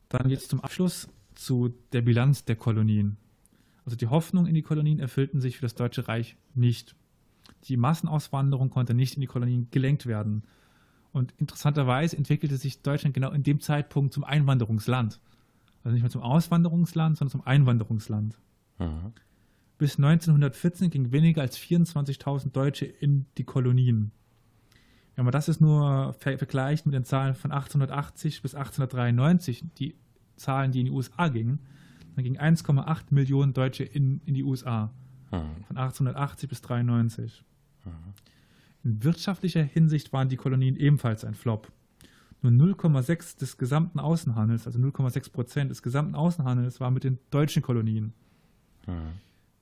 Speaker 1: Dann jetzt zum Abschluss zu der Bilanz der Kolonien. Also die Hoffnungen in die Kolonien erfüllten sich für das Deutsche Reich nicht. Die Massenauswanderung konnte nicht in die Kolonien gelenkt werden. Und interessanterweise entwickelte sich Deutschland genau in dem Zeitpunkt zum Einwanderungsland. Also nicht mehr zum Auswanderungsland, sondern zum Einwanderungsland.
Speaker 3: Mhm.
Speaker 1: Bis 1914 gingen weniger als 24.000 Deutsche in die Kolonien. Wenn man das jetzt nur ver vergleicht mit den Zahlen von 1880 bis 1893, die Zahlen, die in die USA gingen, dann gingen 1,8 Millionen Deutsche in, in die USA
Speaker 3: Hm.
Speaker 1: von 1880 bis 93. In wirtschaftlicher Hinsicht waren die Kolonien ebenfalls ein Flop. Nur 0,6 des gesamten Außenhandels, also 0,6 Prozent des gesamten Außenhandels war mit den deutschen Kolonien.
Speaker 3: Hm.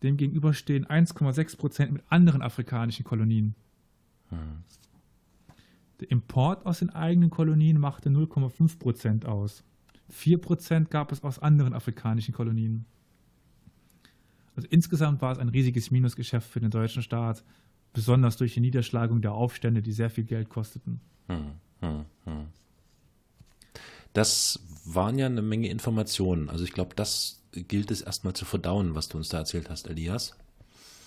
Speaker 1: Demgegenüber stehen 1,6 Prozent mit anderen afrikanischen Kolonien.
Speaker 3: Hm.
Speaker 1: Der Import aus den eigenen Kolonien machte 0,5 Prozent aus. 4 Prozent gab es aus anderen afrikanischen Kolonien. Also insgesamt war es ein riesiges Minusgeschäft für den deutschen Staat, besonders durch die Niederschlagung der Aufstände, die sehr viel Geld kosteten.
Speaker 3: Hm, hm, hm. Das waren ja eine Menge Informationen. Also ich glaube, das gilt es erstmal zu verdauen, was du uns da erzählt hast, Elias.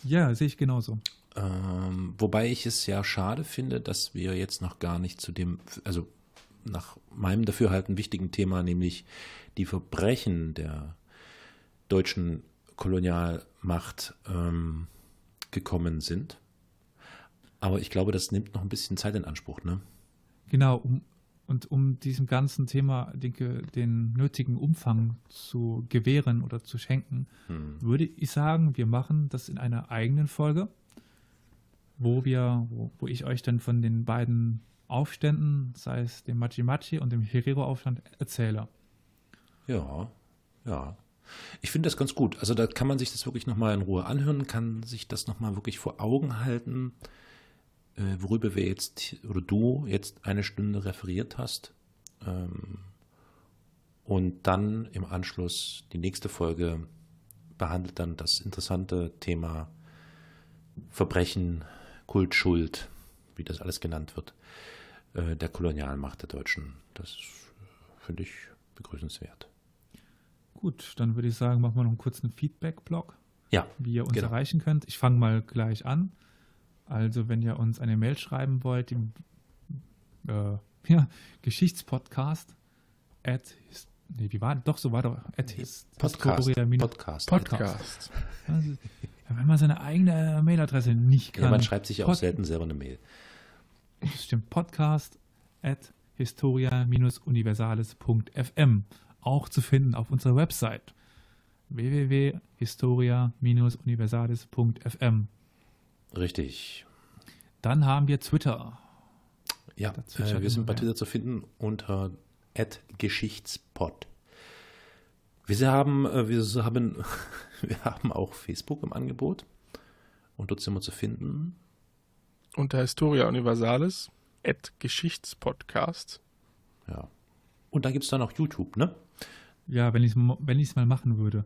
Speaker 1: Ja, sehe ich genauso.
Speaker 3: Ähm, wobei ich es ja schade finde, dass wir jetzt noch gar nicht zu dem, also nach meinem Dafürhalten wichtigen Thema, nämlich die Verbrechen der deutschen Kolonialmacht ähm, gekommen sind. Aber ich glaube, das nimmt noch ein bisschen Zeit in Anspruch, ne?
Speaker 1: Genau, um, und um diesem ganzen Thema denke, den nötigen Umfang zu gewähren oder zu schenken,
Speaker 3: Hm.
Speaker 1: würde ich sagen, wir machen das in einer eigenen Folge, wo wir, wo, wo ich euch dann von den beiden Aufständen, sei es dem Machi-Machi und dem Herero-Aufstand, erzähle.
Speaker 3: Ja, ja. Ich finde das ganz gut. Also da kann man sich das wirklich nochmal in Ruhe anhören, kann sich das nochmal wirklich vor Augen halten, äh, worüber wir jetzt, oder du jetzt eine Stunde referiert hast. Ähm, und dann im Anschluss die nächste Folge behandelt dann das interessante Thema Verbrechen, Kult, Schuld, wie das alles genannt wird, äh, der Kolonialmacht der Deutschen. Das finde ich begrüßenswert.
Speaker 1: Gut, dann würde ich sagen, machen wir noch einen kurzen Feedback-Blog,
Speaker 3: Ja,
Speaker 1: wie ihr uns
Speaker 3: Genau.
Speaker 1: erreichen könnt. Ich fange mal gleich an. Also, wenn ihr uns eine Mail schreiben wollt, im äh, ja, Geschichtspodcast at nee, wie war doch so war doch at
Speaker 3: Podcast. Podcast.
Speaker 1: Podcast. Also, wenn man seine eigene Mailadresse nicht kann.
Speaker 3: Ja, man schreibt sich ja auch
Speaker 1: Pod-
Speaker 3: selten selber eine Mail.
Speaker 1: Das stimmt. Podcast at historia-universales.fm. Auch zu finden auf unserer Website www.historia-universales.fm.
Speaker 3: Richtig.
Speaker 1: Dann haben wir Twitter.
Speaker 3: Ja, äh, wir sind bei Twitter zu finden unter @geschichtspod. Wir haben, äh, wir haben, wir haben auch Facebook im Angebot und dort sind wir zu finden.
Speaker 2: Unter Historia Universalis, Geschichtspodcast.
Speaker 3: Ja. Und da gibt es dann auch YouTube, ne?
Speaker 1: Ja, wenn ich es wenn mal machen würde.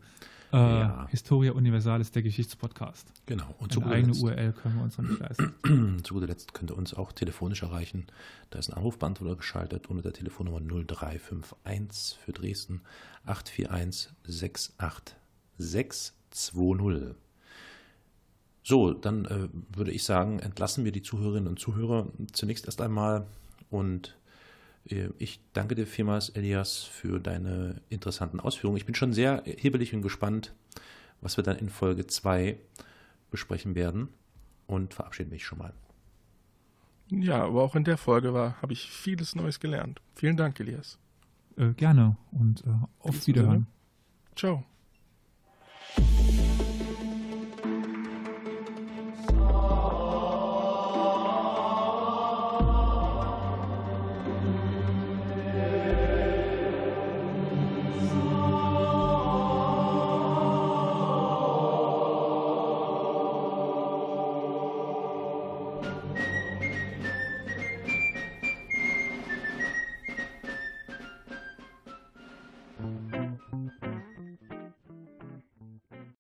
Speaker 1: Äh, ja. Historia Universalis, der Geschichtspodcast.
Speaker 3: Genau.
Speaker 1: Und zu Eine eigene Letzt, URL können wir uns noch nicht leisten.
Speaker 3: zu guter Letzt könnt ihr uns auch telefonisch erreichen. Da ist ein Anrufbeantworter geschaltet unter der Telefonnummer 0351 für Dresden 841 68620. So, dann äh, würde ich sagen, entlassen wir die Zuhörerinnen und Zuhörer zunächst erst einmal und ich danke dir vielmals, Elias, für deine interessanten Ausführungen. Ich bin schon sehr hebelig und gespannt, was wir dann in Folge 2 besprechen werden und verabschiede mich schon mal.
Speaker 2: Ja, aber auch in der Folge habe ich vieles Neues gelernt. Vielen Dank, Elias.
Speaker 1: Äh, gerne und äh, auf Wiederhören.
Speaker 2: Ciao.